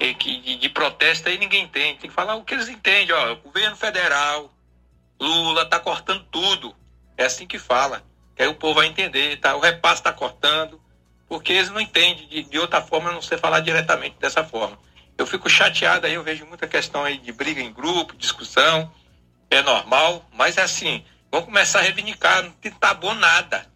S13: de, de protesto aí ninguém entende. Tem que falar o que eles entendem. Ó, o governo federal, Lula tá cortando tudo. É assim que fala. Que aí o povo vai entender, tá? O repasse está cortando, porque eles não entendem de, de outra forma, a não ser falar diretamente dessa forma. Eu fico chateado aí, eu vejo muita questão aí de briga em grupo, discussão, é normal, mas é assim, vamos começar a reivindicar, não tá bom nada.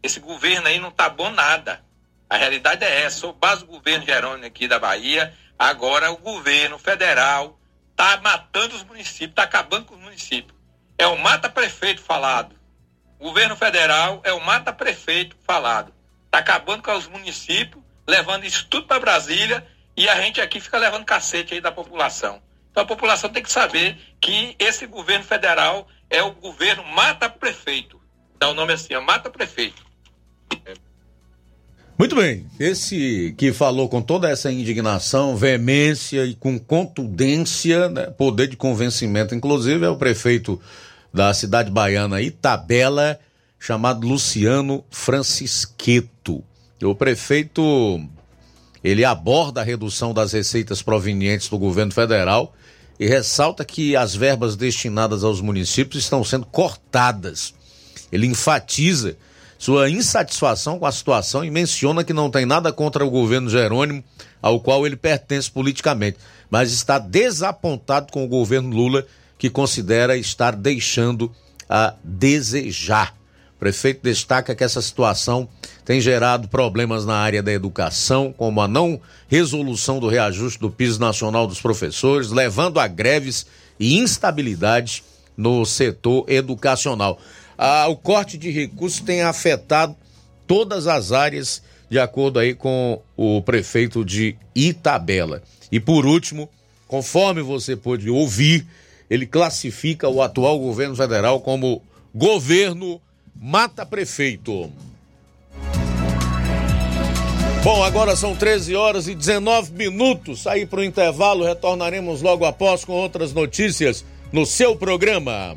S13: Esse governo aí não tá bom nada. A realidade é essa, sou base do governo Jerônimo aqui da Bahia, Agora o governo federal está matando os municípios, está acabando com os municípios. É o mata-prefeito falado. O governo federal é o mata-prefeito falado. Está acabando com os municípios, levando isso tudo para Brasília e a gente aqui fica levando cacete aí da população. Então a população tem que saber que esse governo federal é o governo mata-prefeito. Dá o nome assim, é mata-prefeito.
S1: Muito bem, esse que falou com toda essa indignação, veemência e com contundência, né, poder de convencimento, inclusive, é o prefeito da cidade baiana Itabela, chamado Luciano Francisqueto. O prefeito, ele aborda a redução das receitas provenientes do governo federal e ressalta que as verbas destinadas aos municípios estão sendo cortadas. Ele enfatiza sua insatisfação com a situação e menciona que não tem nada contra o governo Jerônimo, ao qual ele pertence politicamente, mas está desapontado com o governo Lula, que considera estar deixando a desejar. O prefeito destaca que essa situação tem gerado problemas na área da educação, como a não resolução do reajuste do piso nacional dos professores, levando a greves e instabilidade no setor educacional ah, o corte de recursos tem afetado todas as áreas, de acordo aí com o prefeito de Itabela. E por último, conforme você pôde ouvir, ele classifica o atual governo federal como governo mata-prefeito. Bom, agora são 13 horas e 19 minutos. Sair para o intervalo, retornaremos logo após com outras notícias no seu programa.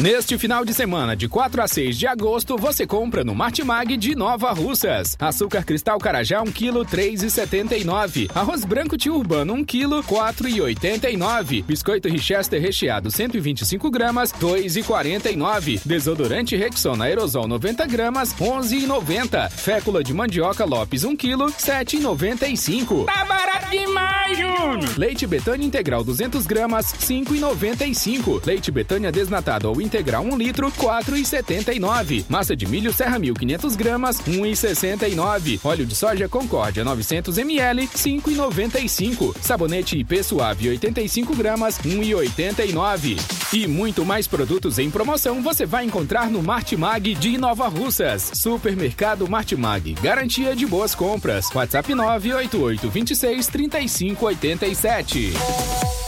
S5: Neste final de semana, de 4 a 6 de agosto, você compra no Martimag de Nova Russas. Açúcar cristal carajá 1 kg 3,79. Arroz branco tio urbano 1 kg 4,89. Biscoito Richester recheado 125 gramas 2,49. Desodorante Rexona aerosol 90 gramas 11,90. Fécula de mandioca Lopes 1 kg 7,95.
S6: Tá barato demais, Júnior!
S5: Leite Betânia integral 200 gramas 5,95. Leite Betânia desnatado ou integral 1 litro, 4,79. Massa de milho Serra 1500 gramas, 1,69. Óleo de soja Concórdia 900 ml, 5,95. Sabonete IP Suave 85 gramas, 1,89. E muito mais produtos em promoção você vai encontrar no Martimag de Nova Russas. Supermercado Martimag, garantia de boas compras. WhatsApp 988 26 35 87.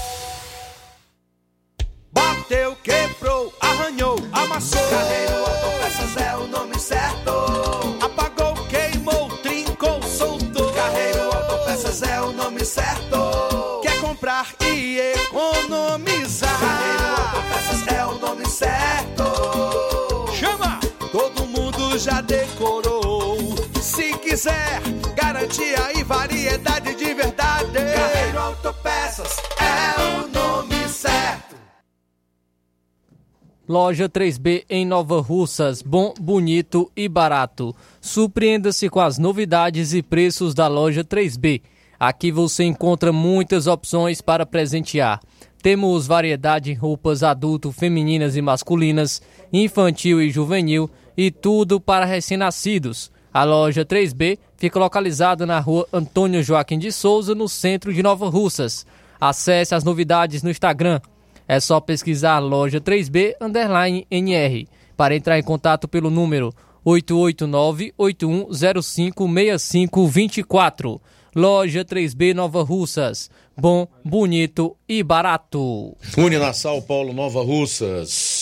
S8: Quiser, garantia e variedade de verdade.
S7: Carreiro Autopeças é o nome certo.
S3: Loja 3B em Nova Russas, bom, bonito e barato. Surpreenda-se com as novidades e preços da loja 3B. Aqui você encontra muitas opções para presentear. Temos variedade em roupas adulto, femininas e masculinas, infantil e juvenil e tudo para recém-nascidos. A loja 3B fica localizada na rua Antônio Joaquim de Souza, no centro de Nova Russas. Acesse as novidades no Instagram. É só pesquisar loja 3B underline NR para entrar em contato pelo número 889-8105-6524. Loja 3B Nova Russas. Bom, bonito e barato.
S1: Uninassal Paulo Nova Russas.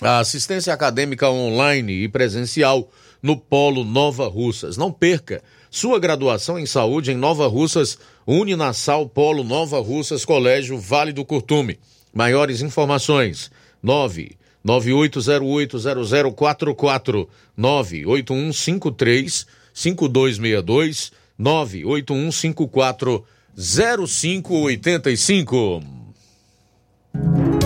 S1: A assistência acadêmica online e presencial no Polo Nova Russas. Não perca sua graduação em saúde em Nova Russas, Uninassal Polo Nova Russas, Colégio Vale do Curtume. Maiores informações: 9 98080044 98153 5262 98154 0585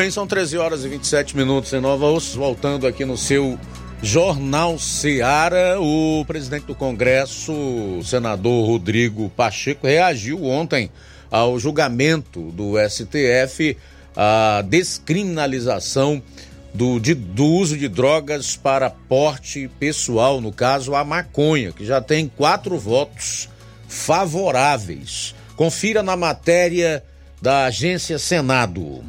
S1: Bem, são 13 horas e 27 minutos em Nova Osso, voltando aqui no seu Jornal Seara, o presidente do Congresso, senador Rodrigo Pacheco, reagiu ontem ao julgamento do STF, a descriminalização do, de, do uso de drogas para porte pessoal, no caso a maconha, que já tem quatro votos favoráveis. Confira na matéria da agência Senado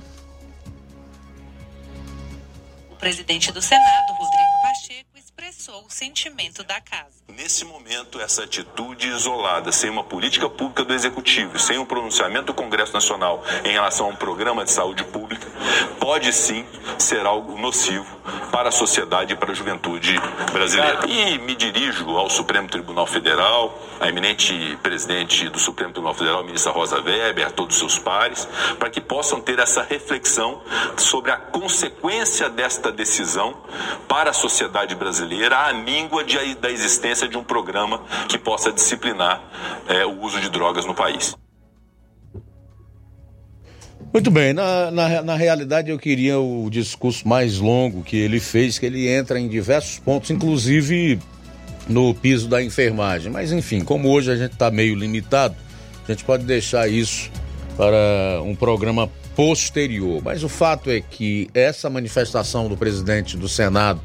S14: presidente do Senado, Rodrigo Pacheco, expressou o sentimento da casa.
S15: Nesse momento, essa atitude isolada, sem uma política pública do Executivo, sem um pronunciamento do Congresso Nacional em relação a um programa de saúde pública, pode sim ser algo nocivo para a sociedade e para a juventude brasileira. E me dirijo ao Supremo Tribunal Federal, à eminente presidente do Supremo Tribunal Federal, ministra Rosa Weber, a todos os seus pares, para que possam ter essa reflexão sobre a consequência desta decisão para a sociedade brasileira, à míngua de, da existência de um programa que possa disciplinar é, o uso de drogas no país.
S1: Muito bem, na, na, na, realidade eu queria o discurso mais longo que ele fez, que ele entra em diversos pontos, inclusive no piso da enfermagem. Mas enfim, como hoje a gente está meio limitado, a gente pode deixar isso para um programa posterior. Mas o fato é que essa manifestação do presidente do Senado,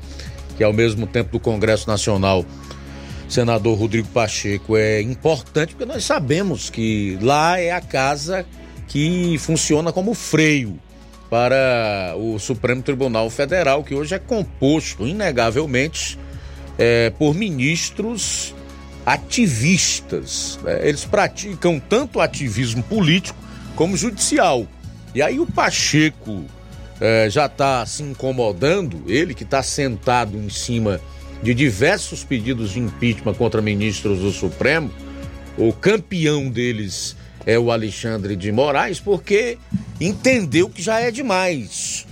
S1: que é ao mesmo tempo do Congresso Nacional, senador Rodrigo Pacheco, é importante porque nós sabemos que lá é a casa que funciona como freio para o Supremo Tribunal Federal, que hoje é composto, inegavelmente, é, por ministros ativistas. Né? Eles praticam tanto ativismo político como judicial. E aí o Pacheco é, já está se incomodando, ele que está sentado em cima de diversos pedidos de impeachment contra ministros do Supremo, o campeão deles é o Alexandre de Moraes, porque entendeu que já é demais.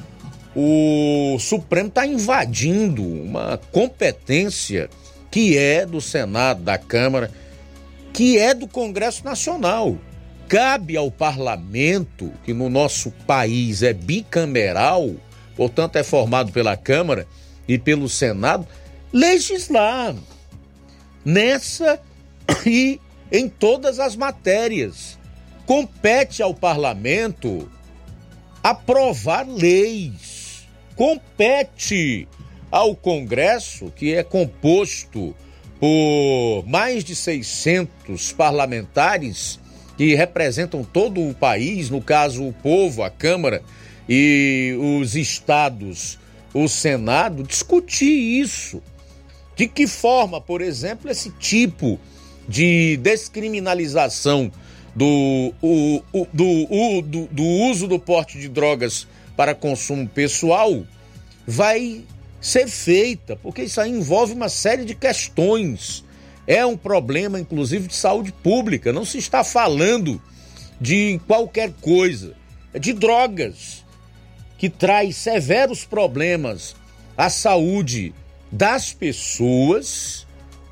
S1: O Supremo está invadindo uma competência que é do Senado, da Câmara, que é do Congresso Nacional. Cabe ao parlamento, que no nosso país é bicameral, portanto é formado pela Câmara e pelo Senado, legislar nessa e em todas as matérias compete ao parlamento aprovar leis. Compete ao Congresso, que é composto por mais de 600 parlamentares que representam todo o país, no caso o povo, a Câmara e os estados, o Senado, discutir isso. De que forma, por exemplo, esse tipo de descriminalização do, o, o, do, o, do, do uso do porte de drogas para consumo pessoal vai ser feita, porque isso aí envolve uma série de questões. É um problema, inclusive, de saúde pública. Não se está falando de qualquer coisa, é de drogas, que traz severos problemas à saúde das pessoas,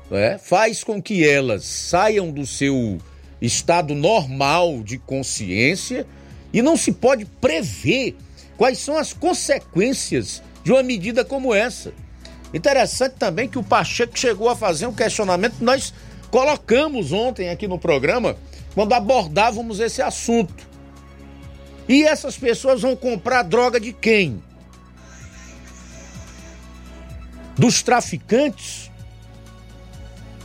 S1: né? faz com que elas saiam do seu estado normal de consciência e não se pode prever quais são as consequências de uma medida como essa. Interessante também que o Pacheco chegou a fazer um questionamento que nós colocamos ontem aqui no programa quando abordávamos esse assunto. E essas pessoas vão comprar droga de quem? Dos traficantes?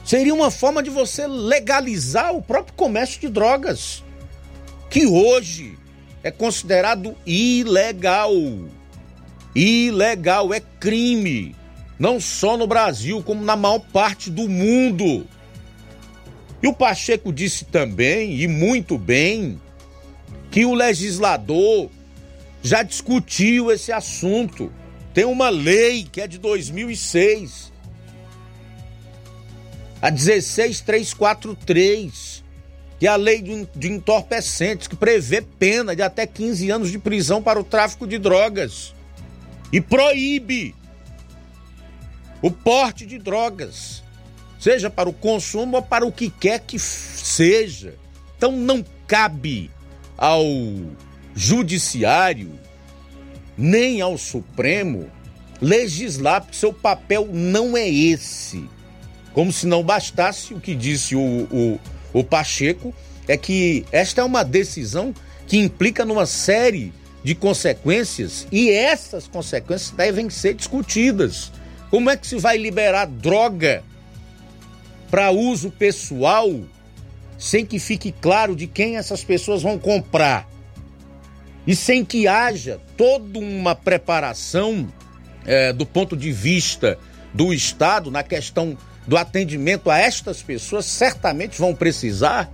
S1: Seria uma forma de você legalizar o próprio comércio de drogas, que hoje é considerado ilegal. Ilegal, é crime. Não só no Brasil, como na maior parte do mundo. E o Pacheco disse também, e muito bem, que o legislador já discutiu esse assunto. Tem uma lei que é de 2006 a 16343, que é a lei de entorpecentes, que prevê pena de até 15 anos de prisão para o tráfico de drogas e proíbe o porte de drogas, seja para o consumo ou para o que quer que seja. Então não cabe ao judiciário nem ao Supremo legislar, porque seu papel não é esse. Como se não bastasse o que disse o, o, o Pacheco, é que esta é uma decisão que implica numa série de consequências e essas consequências devem ser discutidas. Como é que se vai liberar droga para uso pessoal sem que fique claro de quem essas pessoas vão comprar? E sem que haja toda uma preparação é, do ponto de vista do Estado na questão do atendimento a estas pessoas, certamente vão precisar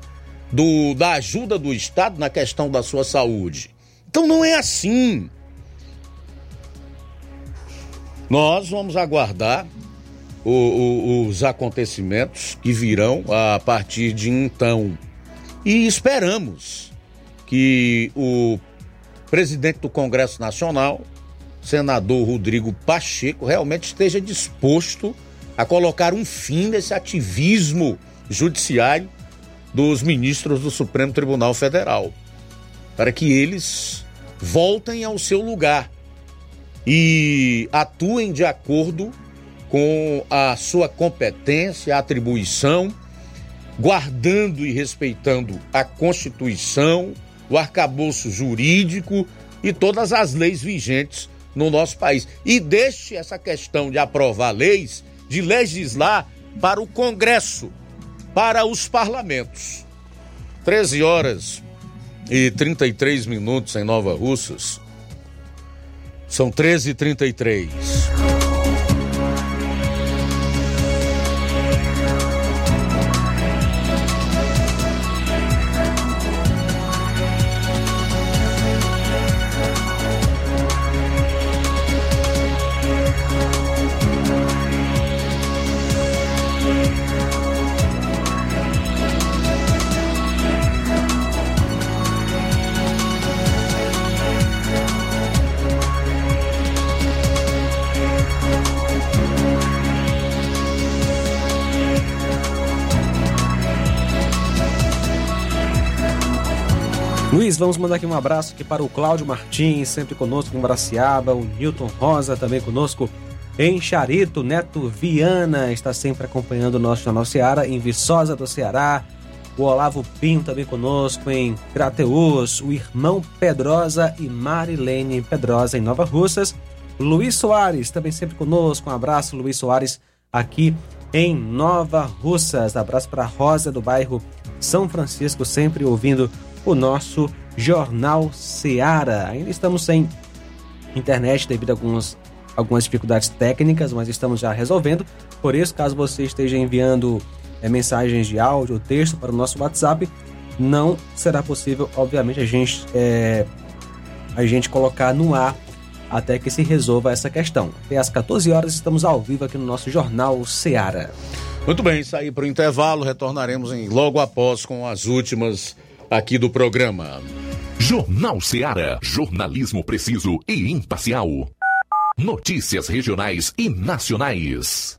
S1: do, da ajuda do Estado na questão da sua saúde. Então não é assim. Nós vamos aguardar o, o, os acontecimentos que virão a partir de então. E esperamos que o presidente do Congresso Nacional, senador Rodrigo Pacheco, realmente esteja disposto a colocar um fim nesse ativismo judiciário dos ministros do Supremo Tribunal Federal, para que eles voltem ao seu lugar e atuem de acordo com a sua competência, atribuição, guardando e respeitando a Constituição, o arcabouço jurídico e todas as leis vigentes no nosso país. E deixe essa questão de aprovar leis, de legislar para o Congresso, para os parlamentos. 13 horas e 33 minutos em Nova Russas. São 13h33.
S2: Vamos mandar aqui um abraço aqui para o Cláudio Martins, sempre conosco em Braciaba, o Newton Rosa também conosco em Charito, Neto Viana está sempre acompanhando o nosso Jornal Seara em Viçosa do Ceará, o Olavo Pinto também conosco em Crateus, o irmão Pedrosa e Marilene Pedrosa em Nova Russas, Luiz Soares também sempre conosco, um abraço Luiz Soares aqui em Nova Russas, abraço para Rosa do bairro São Francisco, sempre ouvindo o nosso Jornal Seara. Ainda estamos sem internet devido a algumas, algumas dificuldades técnicas, mas estamos já resolvendo. Por isso, caso você esteja enviando é, mensagens de áudio ou texto para o nosso WhatsApp, não será possível, obviamente, a gente, é, a gente colocar no ar até que se resolva essa questão. Até às 14 horas estamos ao vivo aqui no nosso Jornal Seara.
S1: Muito bem, sair para o intervalo, retornaremos em, logo após com as últimas aqui do programa.
S4: Jornal Seara. Jornalismo preciso e imparcial. Notícias regionais e nacionais.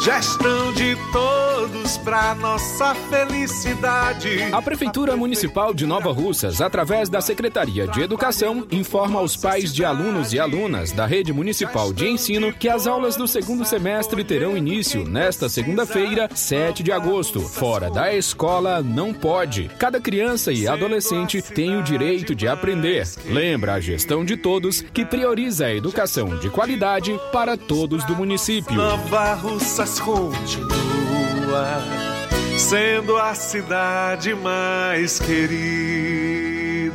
S16: Gestão de todos para nossa felicidade.
S5: A Prefeitura Municipal de Nova Russas, através da Secretaria de Educação, informa aos pais de alunos e alunas da Rede Municipal de Ensino que as aulas do segundo semestre terão início nesta segunda-feira, 7 de agosto. Fora da escola, não pode. Cada criança e adolescente tem o direito de aprender. Lembra a gestão de todos que prioriza a educação de qualidade para todos do município.
S16: Nova Russas continua sendo a cidade mais querida.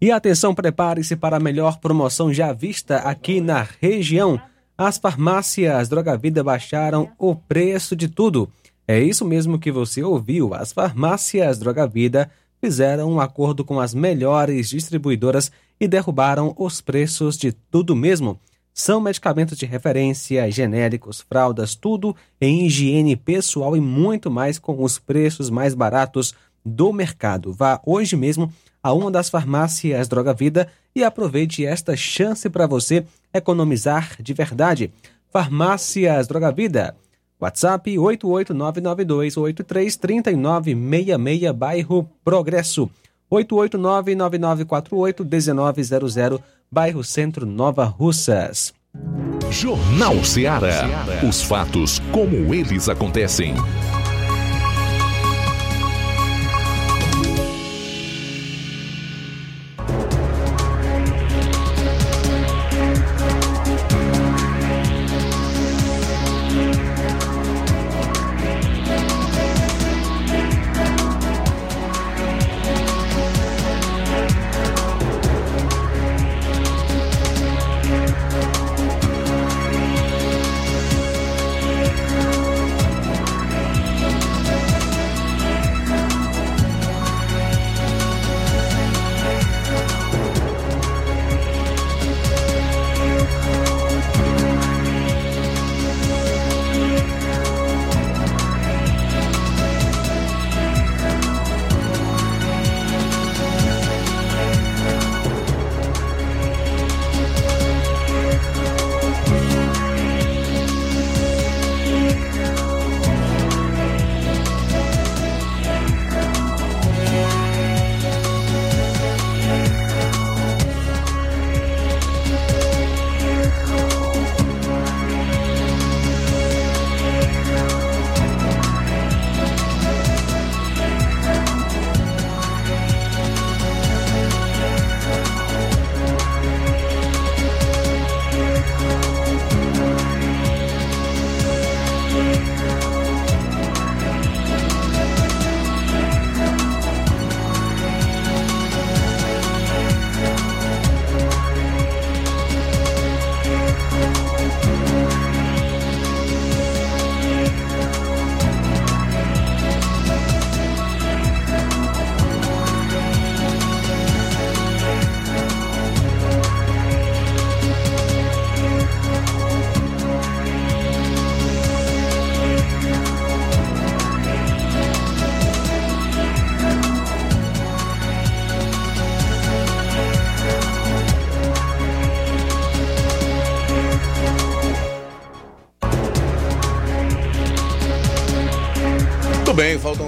S2: E atenção, prepare-se para a melhor promoção já vista aqui na região. As farmácias Droga Vida baixaram o preço de tudo. É isso mesmo que você ouviu. As farmácias Droga Vida fizeram um acordo com as melhores distribuidoras e derrubaram os preços de tudo mesmo. São medicamentos de referência, genéricos, fraldas, tudo em higiene pessoal e muito mais com os preços mais baratos do mercado. Vá hoje mesmo a uma das farmácias Droga Vida e aproveite esta chance para você economizar de verdade. Farmácias Droga Vida. WhatsApp 88992833966, bairro Progresso. 889-9948-1900, bairro Centro Nova Russas.
S4: Jornal Ceará. Os fatos como eles acontecem.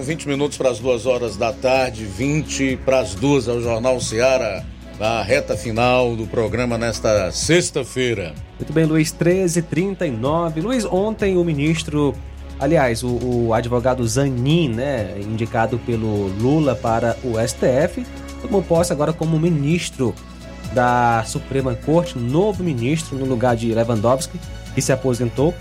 S1: 20 minutos para as duas horas da tarde, 20 para as duas ao Jornal Seara, na reta final do programa nesta sexta-feira.
S2: Muito bem, Luiz, 13h39. Luiz, ontem o ministro, aliás, o, o advogado Zanin, né, indicado pelo Lula para o STF, tomou posse agora como ministro da Suprema Corte, novo ministro no lugar de Lewandowski, que se aposentou.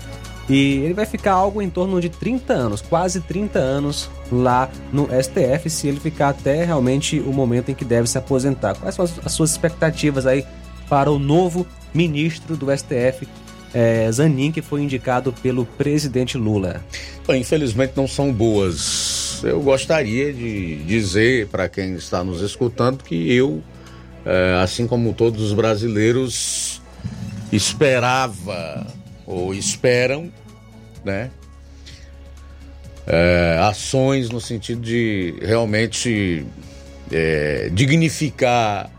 S2: E ele vai ficar algo em torno de 30 anos, quase 30 anos lá no STF, se ele ficar até realmente o momento em que deve se aposentar. Quais são as, as suas expectativas aí para o novo ministro do STF, é, Zanin, que foi indicado pelo presidente Lula?
S1: Infelizmente não são boas. Eu gostaria de dizer para quem está nos escutando que eu, é, assim como todos os brasileiros, esperava ou esperam, né? é, ações no sentido de realmente é, dignificar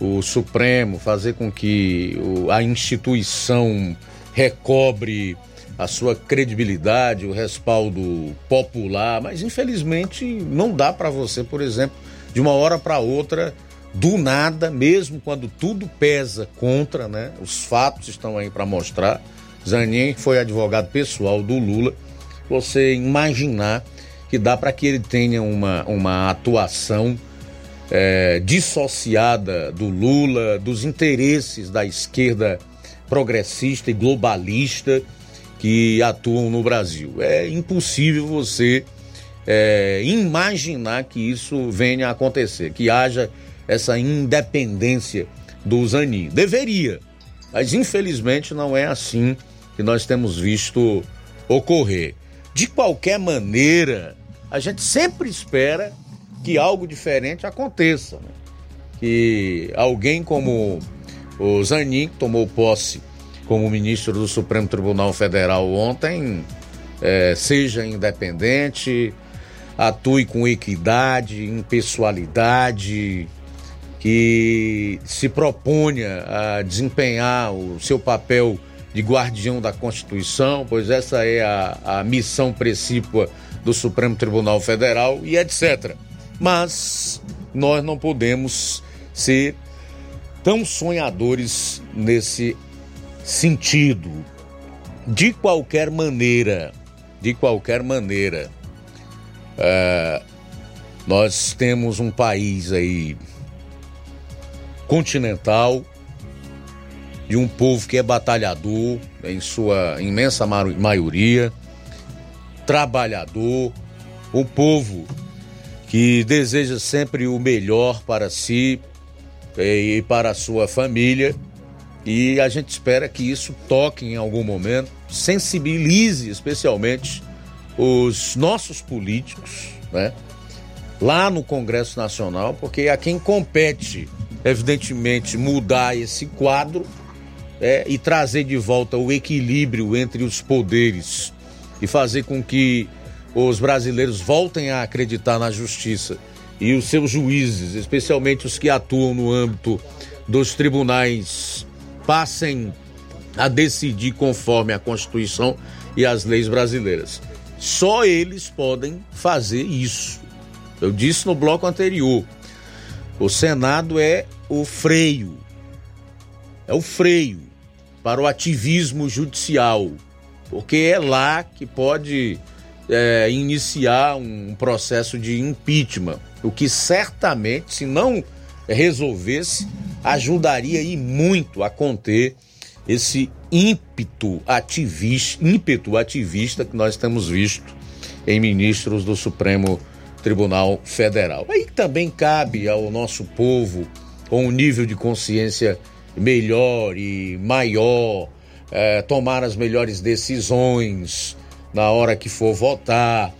S1: o Supremo, fazer com que o, a instituição recobre a sua credibilidade, o respaldo popular, mas infelizmente não dá para você, por exemplo, de uma hora para outra, do nada, mesmo quando tudo pesa contra, né? Os fatos estão aí para mostrar. Zanin foi advogado pessoal do Lula. Você imaginar que dá para que ele tenha uma, uma atuação é, dissociada do Lula, dos interesses da esquerda progressista e globalista que atuam no Brasil. É impossível você é, imaginar que isso venha a acontecer, que haja essa independência do Zanin. Deveria, mas infelizmente não é assim que nós temos visto ocorrer. De qualquer maneira, a gente sempre espera que algo diferente aconteça. Né? Que alguém como o Zanin, que tomou posse como ministro do Supremo Tribunal Federal ontem, é, seja independente, atue com equidade, impessoalidade, que se proponha a desempenhar o seu papel de guardião da Constituição, pois essa é a, a missão precípua do Supremo Tribunal Federal e etc mas nós não podemos ser tão sonhadores nesse sentido. De qualquer maneira, de qualquer maneira, é, nós temos um país aí continental de um povo que é batalhador, em sua imensa maioria, trabalhador, um povo que deseja sempre o melhor para si eh, e para a sua família. E a gente espera que isso toque em algum momento, sensibilize especialmente os nossos políticos, né? Lá no Congresso Nacional, porque a quem compete, evidentemente, mudar esse quadro é, e trazer de volta o equilíbrio entre os poderes e fazer com que os brasileiros voltem a acreditar na justiça e os seus juízes, especialmente os que atuam no âmbito dos tribunais, passem a decidir conforme a Constituição e as leis brasileiras. Só eles podem fazer isso. Eu disse no bloco anterior: o Senado é o freio, é o freio para o ativismo judicial, porque é lá que pode é, iniciar um processo de impeachment, o que certamente, se não resolvesse, ajudaria e muito a conter esse ímpeto ativista, ímpeto ativista que nós temos visto em ministros do Supremo Tribunal Federal. Aí também cabe ao nosso povo, com um nível de consciência melhor e maior, é, tomar as melhores decisões, na hora que for votar,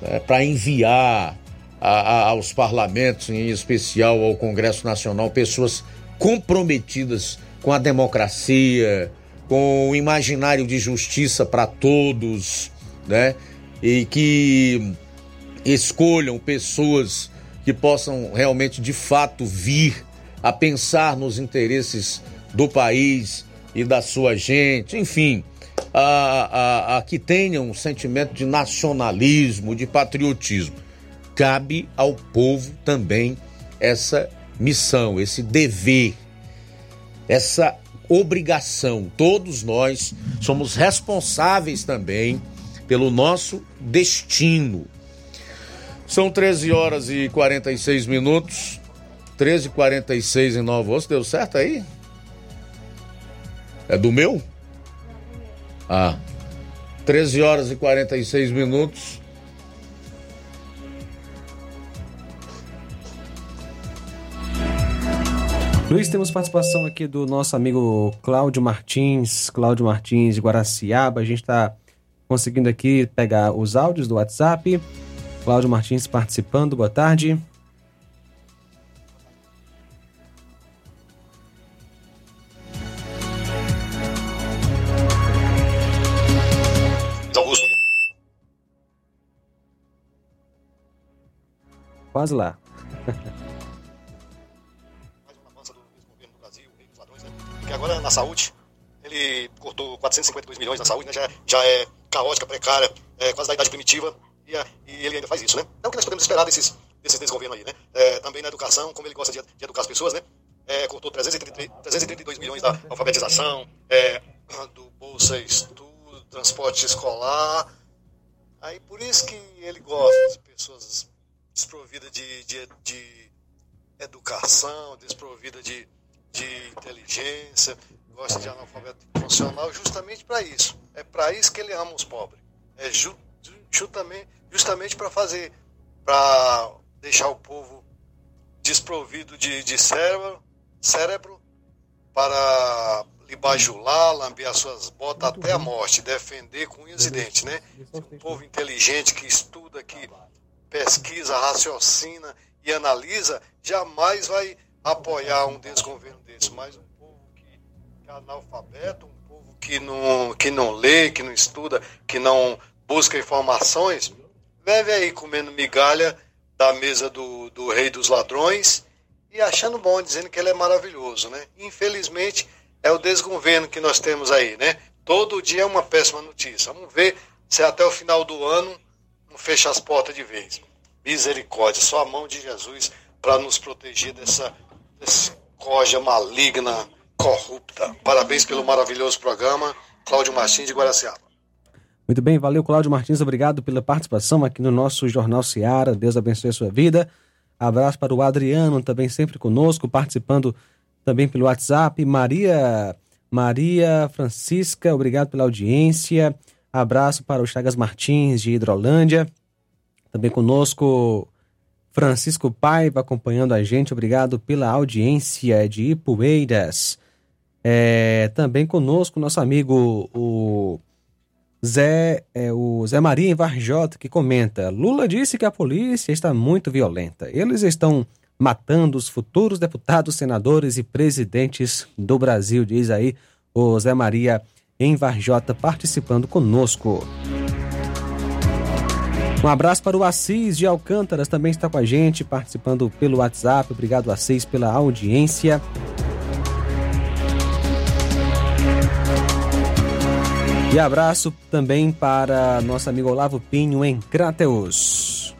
S1: né, para enviar a, a, aos parlamentos, em especial ao Congresso Nacional, pessoas comprometidas com a democracia, com o imaginário de justiça para todos, né? E que escolham pessoas que possam realmente, de fato, vir a pensar nos interesses do país e da sua gente, enfim, a, a, a que tenham um sentimento de nacionalismo, de patriotismo. Cabe ao povo também essa missão, esse dever, essa obrigação. Todos nós somos responsáveis também pelo nosso destino. São 13 horas e 46 minutos. 13 e 46 em Nova Osso. Deu certo aí? É do meu? Ah, 13 horas e 46 minutos.
S2: Luiz, temos participação aqui do nosso amigo Cláudio Martins, Cláudio Martins de Guaraciaba. A gente está conseguindo aqui pegar os áudios do WhatsApp. Cláudio Martins participando, boa tarde. Quase lá.
S17: que agora na saúde, ele cortou 452 milhões na saúde, né? já, já é caótica, precária, é, quase da idade primitiva, e, e, ele ainda faz isso, né? Não que nós podemos esperar desses, desses desgovernos aí, né? É, também na educação, como ele gosta de, de educar as pessoas, né? É, cortou 333, 332 milhões da alfabetização, é, do Bolsa Estudo, transporte escolar. Aí por isso que ele gosta de pessoas desprovidas de, de, de educação, desprovidas de, de inteligência, gosta de analfabeto funcional, justamente para isso. É para isso que ele ama os pobres. É ju, justamente, justamente para fazer, para deixar o povo desprovido de, de cérebro, cérebro, para lhe bajular, lamber as suas botas até a morte, defender com unhas e dentes, né? Um povo inteligente que estuda, que pesquisa, raciocina e analisa, jamais vai apoiar um desgoverno desse, mas um povo que, é analfabeto, um povo que não, que não lê, que não estuda, que não busca informações, vive aí comendo migalha da mesa do, do rei dos ladrões e achando bom, dizendo que ele é maravilhoso, né? Infelizmente, é o desgoverno que nós temos aí, né? Todo dia é uma péssima notícia. Vamos ver se até o final do ano não fecha as portas de vez. Misericórdia, só a mão de Jesus para nos proteger dessa, coja maligna, corrupta. Parabéns pelo maravilhoso programa. Cláudio Martins de Guaraciaba.
S2: Muito bem, valeu Cláudio Martins, obrigado pela participação aqui no nosso Jornal Seara. Deus abençoe a sua vida. Abraço para o Adriano, também sempre conosco, participando também pelo WhatsApp. Maria Maria Francisca, obrigado pela audiência. Abraço para o Chagas Martins de Hidrolândia. Também conosco Francisco Paiva acompanhando a gente. Obrigado pela audiência de Ipueiras. É, também conosco nosso amigo o Zé, é, o Zé Maria Varjota que comenta: Lula disse que a polícia está muito violenta. Eles estão matando os futuros deputados, senadores e presidentes do Brasil, diz aí o Zé Maria em Varjota participando conosco. Um abraço para o Assis de Alcântaras, também está com a gente, participando pelo WhatsApp. Obrigado, Assis, pela audiência. E abraço também para nosso amigo Olavo Pinho em Crateus.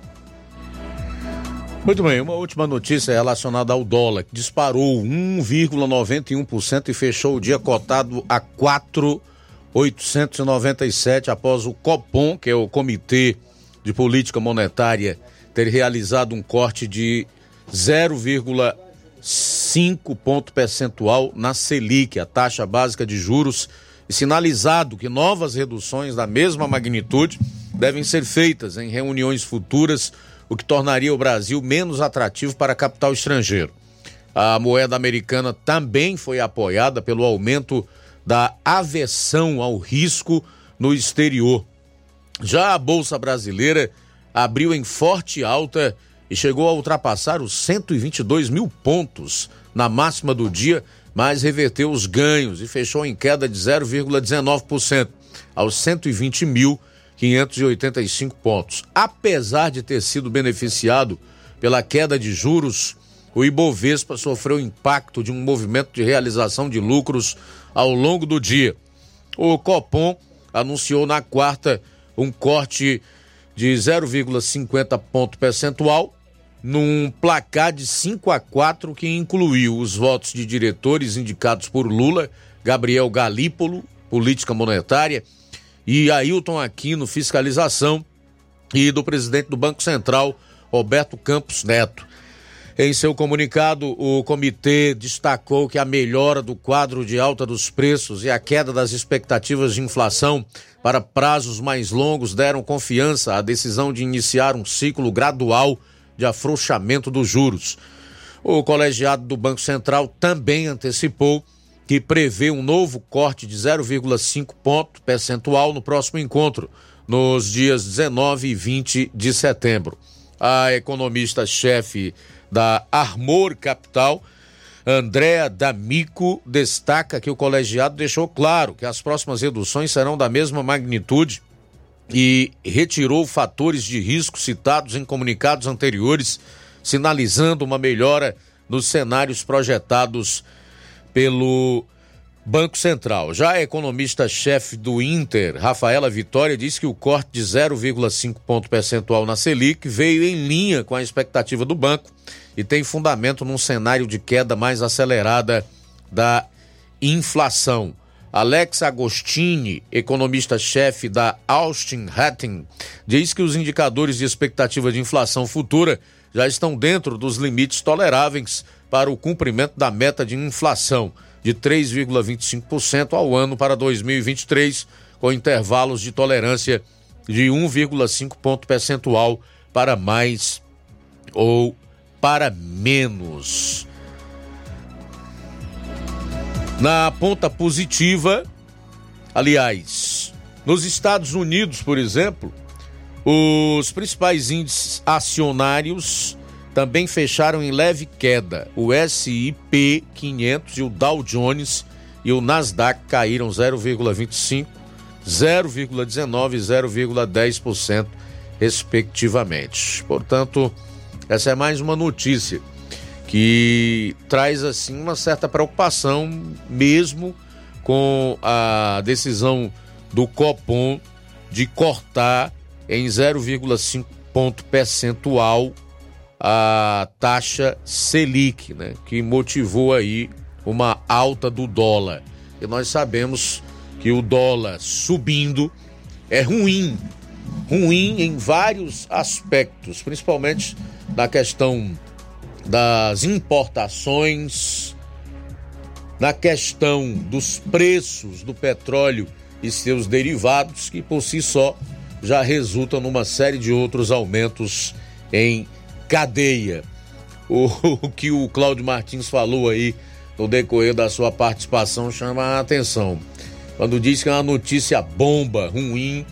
S1: Muito bem, uma última notícia relacionada ao dólar, que disparou 1,91% e fechou o dia cotado a 4,897 após o Copom, que é o Comitê de Política Monetária, ter realizado um corte de 0,5 ponto percentual na Selic, a taxa básica de juros e sinalizado que novas reduções da mesma magnitude devem ser feitas em reuniões futuras, o que tornaria o Brasil menos atrativo para capital estrangeiro. A moeda americana também foi apoiada pelo aumento da aversão ao risco no exterior. Já a Bolsa Brasileira abriu em forte alta e chegou a ultrapassar os 122 mil pontos na máxima do dia mas reverteu os ganhos e fechou em queda de 0,19% aos 120.585 pontos. Apesar de ter sido beneficiado pela queda de juros, o Ibovespa sofreu impacto de um movimento de realização de lucros ao longo do dia. O Copom anunciou na quarta um corte de 0,50 ponto percentual num placar de 5 a 4 que incluiu os votos de diretores indicados por Lula, Gabriel Galípolo, política monetária, e Ailton Aquino, fiscalização, e do presidente do Banco Central, Roberto Campos Neto. Em seu comunicado, o comitê destacou que a melhora do quadro de alta dos preços e a queda das expectativas de inflação para prazos mais longos deram confiança à decisão de iniciar um ciclo gradual de afrouxamento dos juros. O colegiado do Banco Central também antecipou que prevê um novo corte de 0,5 ponto percentual no próximo encontro, nos dias 19 e 20 de setembro. A economista-chefe da Armor Capital, Andréa D'Amico, destaca que o colegiado deixou claro que as próximas reduções serão da mesma magnitude e retirou fatores de risco citados em comunicados anteriores, sinalizando uma melhora nos cenários projetados pelo Banco Central. Já a economista-chefe do Inter, Rafaela Vitória, diz que o corte de 0,5 ponto percentual na Selic veio em linha com a expectativa do banco e tem fundamento num cenário de queda mais acelerada da inflação. Alex Agostini, economista-chefe da Austin Hatting, diz que os indicadores de expectativa de inflação futura já estão dentro dos limites toleráveis para o cumprimento da meta de inflação de 3,25% ao ano para 2023, com intervalos de tolerância de 1,5 ponto percentual para mais ou para menos. Na ponta positiva, aliás, nos Estados Unidos, por exemplo, os principais índices acionários também fecharam em leve queda. O S&P 500 e o Dow Jones e o Nasdaq caíram 0,25, 0,19 e 0,10% respectivamente. Portanto, essa é mais uma notícia que traz assim uma certa preocupação mesmo com a decisão do Copom de cortar em 0,5 ponto percentual a taxa Selic, né, que motivou aí uma alta do dólar. E nós sabemos que o dólar subindo é ruim, ruim em vários aspectos, principalmente na questão das importações, na questão dos preços do petróleo e seus derivados, que por si só já resultam numa série de outros aumentos em cadeia. O, o que o Cláudio Martins falou aí no decorrer da sua participação chama a atenção. Quando diz que é uma notícia bomba, ruim,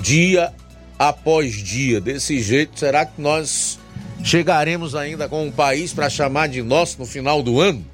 S1: dia após dia. Desse jeito, será que nós chegaremos ainda com um país para chamar de nosso no final do ano?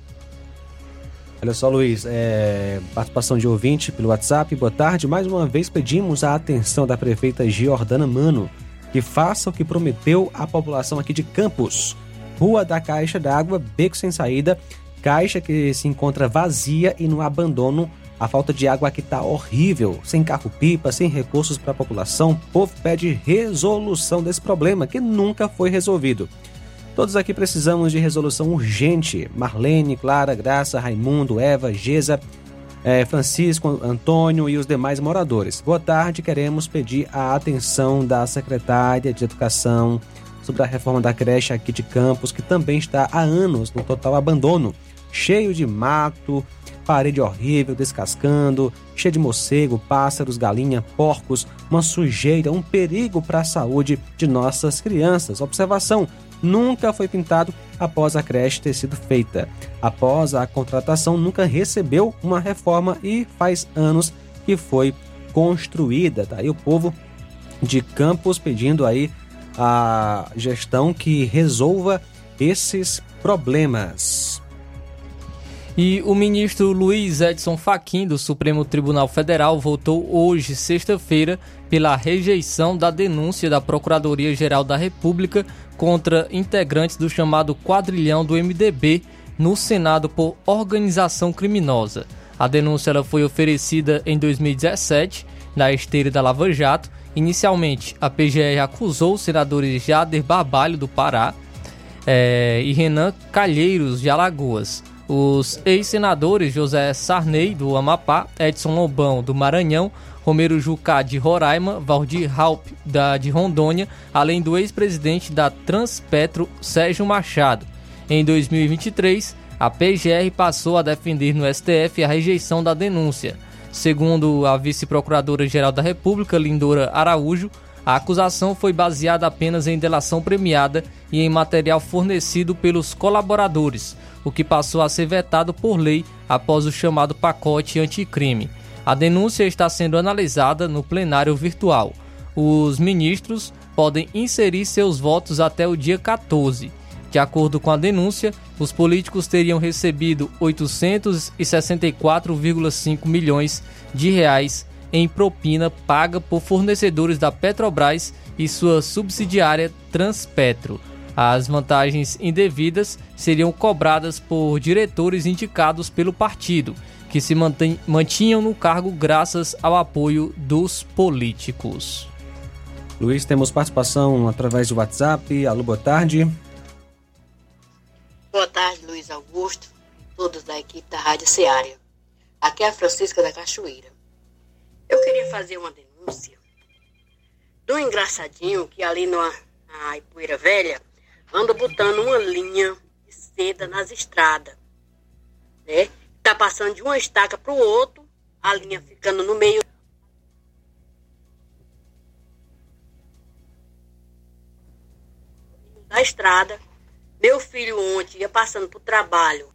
S2: Olha só, Luiz, é, participação de ouvinte pelo WhatsApp. Boa tarde. Mais uma vez pedimos a atenção da prefeita Giordana Mano, que faça o que prometeu à população aqui de Campos. Rua da Caixa d'Água, beco sem saída, caixa que se encontra vazia e no abandono. A falta de água aqui está horrível, sem carro-pipa, sem recursos para a população. O povo pede resolução desse problema que nunca foi resolvido. Todos aqui precisamos de resolução urgente. Marlene, Clara, Graça, Raimundo, Eva, Gesa, eh, Francisco, Antônio e os demais moradores. Boa tarde, queremos pedir a atenção da secretária de Educação sobre a reforma da creche aqui de Campos, que também está há anos no total abandono, cheio de mato, parede horrível, descascando, cheio de morcego, pássaros, galinha, porcos, uma sujeira, um perigo para a saúde de nossas crianças. Observação: nunca foi pintado após a creche ter sido feita. Após a contratação, nunca recebeu uma reforma e faz anos que foi construída. Tá o povo de Campos pedindo aí a gestão que resolva esses problemas.
S3: E o ministro Luiz Edson Fachin do Supremo Tribunal Federal votou hoje, sexta-feira, pela rejeição da denúncia da Procuradoria-Geral da República contra integrantes do chamado quadrilhão do MDB no Senado por organização criminosa. A denúncia ela foi oferecida em 2017 na esteira da Lava Jato. Inicialmente, a PGR acusou os senadores Jader Barbalho do Pará é, e Renan Calheiros de Alagoas os ex-senadores José Sarney, do Amapá, Edson Lobão, do Maranhão, Romero Jucá, de Roraima, Valdir Halp, da, de Rondônia, além do ex-presidente da Transpetro, Sérgio Machado. Em 2023, a PGR passou a defender no STF a rejeição da denúncia. Segundo a vice-procuradora-geral da República, Lindora Araújo, a acusação foi baseada apenas em delação premiada e em material fornecido pelos colaboradores, o que passou a ser vetado por lei após o chamado pacote anticrime. A denúncia está sendo analisada no plenário virtual. Os ministros podem inserir seus votos até o dia 14. De acordo com a denúncia, os políticos teriam recebido 864,5 milhões de reais em propina paga por fornecedores da Petrobras e sua subsidiária Transpetro. As vantagens indevidas seriam cobradas por diretores indicados pelo partido, que se mantinham no cargo graças ao apoio dos políticos.
S2: Luiz, temos participação através do WhatsApp. Alô, boa tarde.
S18: Boa tarde, Luiz Augusto, todos da equipe da Rádio Seara. Aqui é a Francisca da Cachoeira. Eu queria fazer uma denúncia do engraçadinho que ali na, na Ipueira Velha anda botando uma linha de seda nas estradas, né? Tá passando de uma estaca para o outro, a linha ficando no meio da estrada. Meu filho ontem ia passando para o trabalho.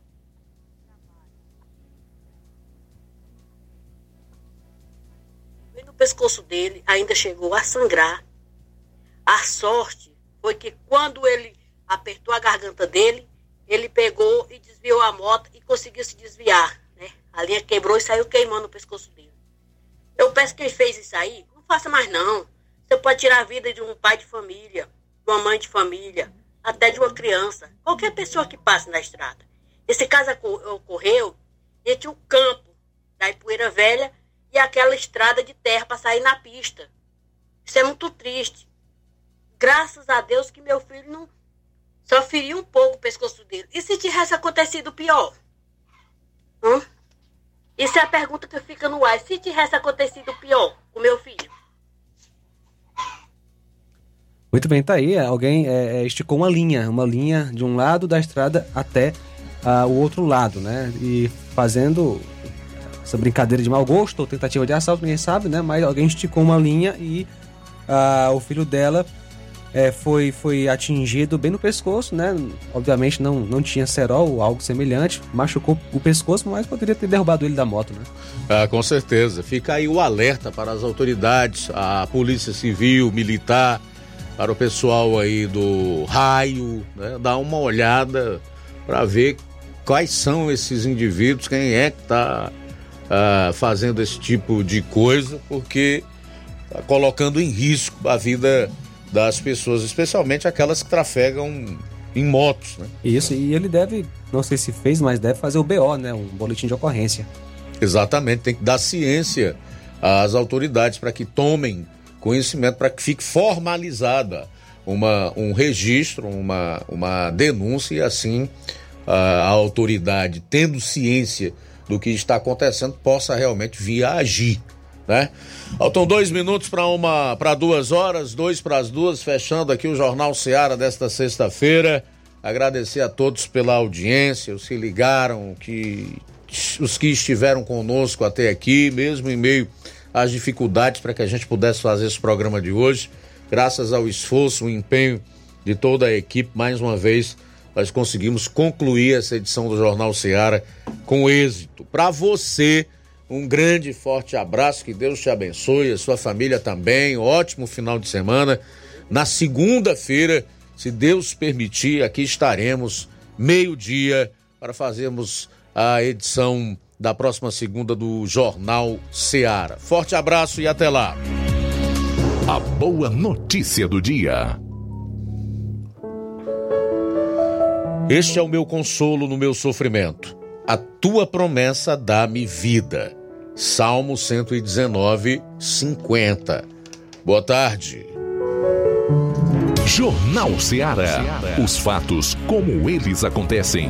S18: no pescoço dele ainda chegou a sangrar. A sorte foi que quando ele apertou a garganta dele, ele pegou e desviou a moto e conseguiu se desviar. Né? A linha quebrou e saiu queimando o pescoço dele. Eu peço que quem fez isso aí, não faça mais não. Você pode tirar a vida de um pai de família, de uma mãe de família, até de uma criança, qualquer pessoa que passe na estrada. Esse caso ocorreu entre o campo da Ipueira Velha e aquela estrada de terra para sair na pista. Isso é muito triste. Graças a Deus que meu filho não só feriu um pouco o pescoço dele. E se tivesse acontecido pior? Hum? Isso é a pergunta que fica no ar. Se tivesse acontecido pior com meu filho?
S2: Muito bem, tá aí. Alguém é, é, esticou uma linha, uma linha de um lado da estrada até uh, o outro lado, né? E fazendo essa brincadeira de mau gosto ou tentativa de assalto, ninguém sabe, né? Mas alguém esticou uma linha e uh, o filho dela é, foi, foi atingido bem no pescoço, né? Obviamente não, não tinha cerol ou algo semelhante, machucou o pescoço, mas poderia ter derrubado ele da moto, né?
S1: Ah, com certeza. Fica aí o alerta para as autoridades, a polícia civil, militar, para o pessoal aí do raio, né? Dar uma olhada para ver quais são esses indivíduos, quem é que está ah, fazendo esse tipo de coisa, porque está colocando em risco a vida das pessoas, especialmente aquelas que trafegam em motos, né?
S2: Isso, e ele deve, não sei se fez, mas deve fazer o BO, né? Um boletim de ocorrência.
S1: Exatamente, tem que dar ciência às autoridades para que tomem conhecimento, para que fique formalizada uma, um registro, uma, uma denúncia e assim a, a autoridade, tendo ciência do que está acontecendo, possa realmente vir a agir né? Faltam dois minutos para uma para duas horas, dois para as duas, fechando aqui o Jornal Seara desta sexta-feira. Agradecer a todos pela audiência, os que ligaram, que, os que estiveram conosco até aqui, mesmo em meio às dificuldades para que a gente pudesse fazer esse programa de hoje. Graças ao esforço, o empenho de toda a equipe, mais uma vez, nós conseguimos concluir essa edição do Jornal Seara com êxito. Para você um grande e forte abraço, que Deus te abençoe, a sua família também. Ótimo final de semana. Na segunda-feira, se Deus permitir, aqui estaremos, meio-dia, para fazermos a edição da próxima segunda do Jornal Seara. Forte abraço e até lá.
S4: A boa notícia do dia.
S1: Este é o meu consolo no meu sofrimento a tua promessa dá-me vida. Salmo 119, 50. Boa tarde.
S4: Jornal Ceará. Os fatos como eles acontecem.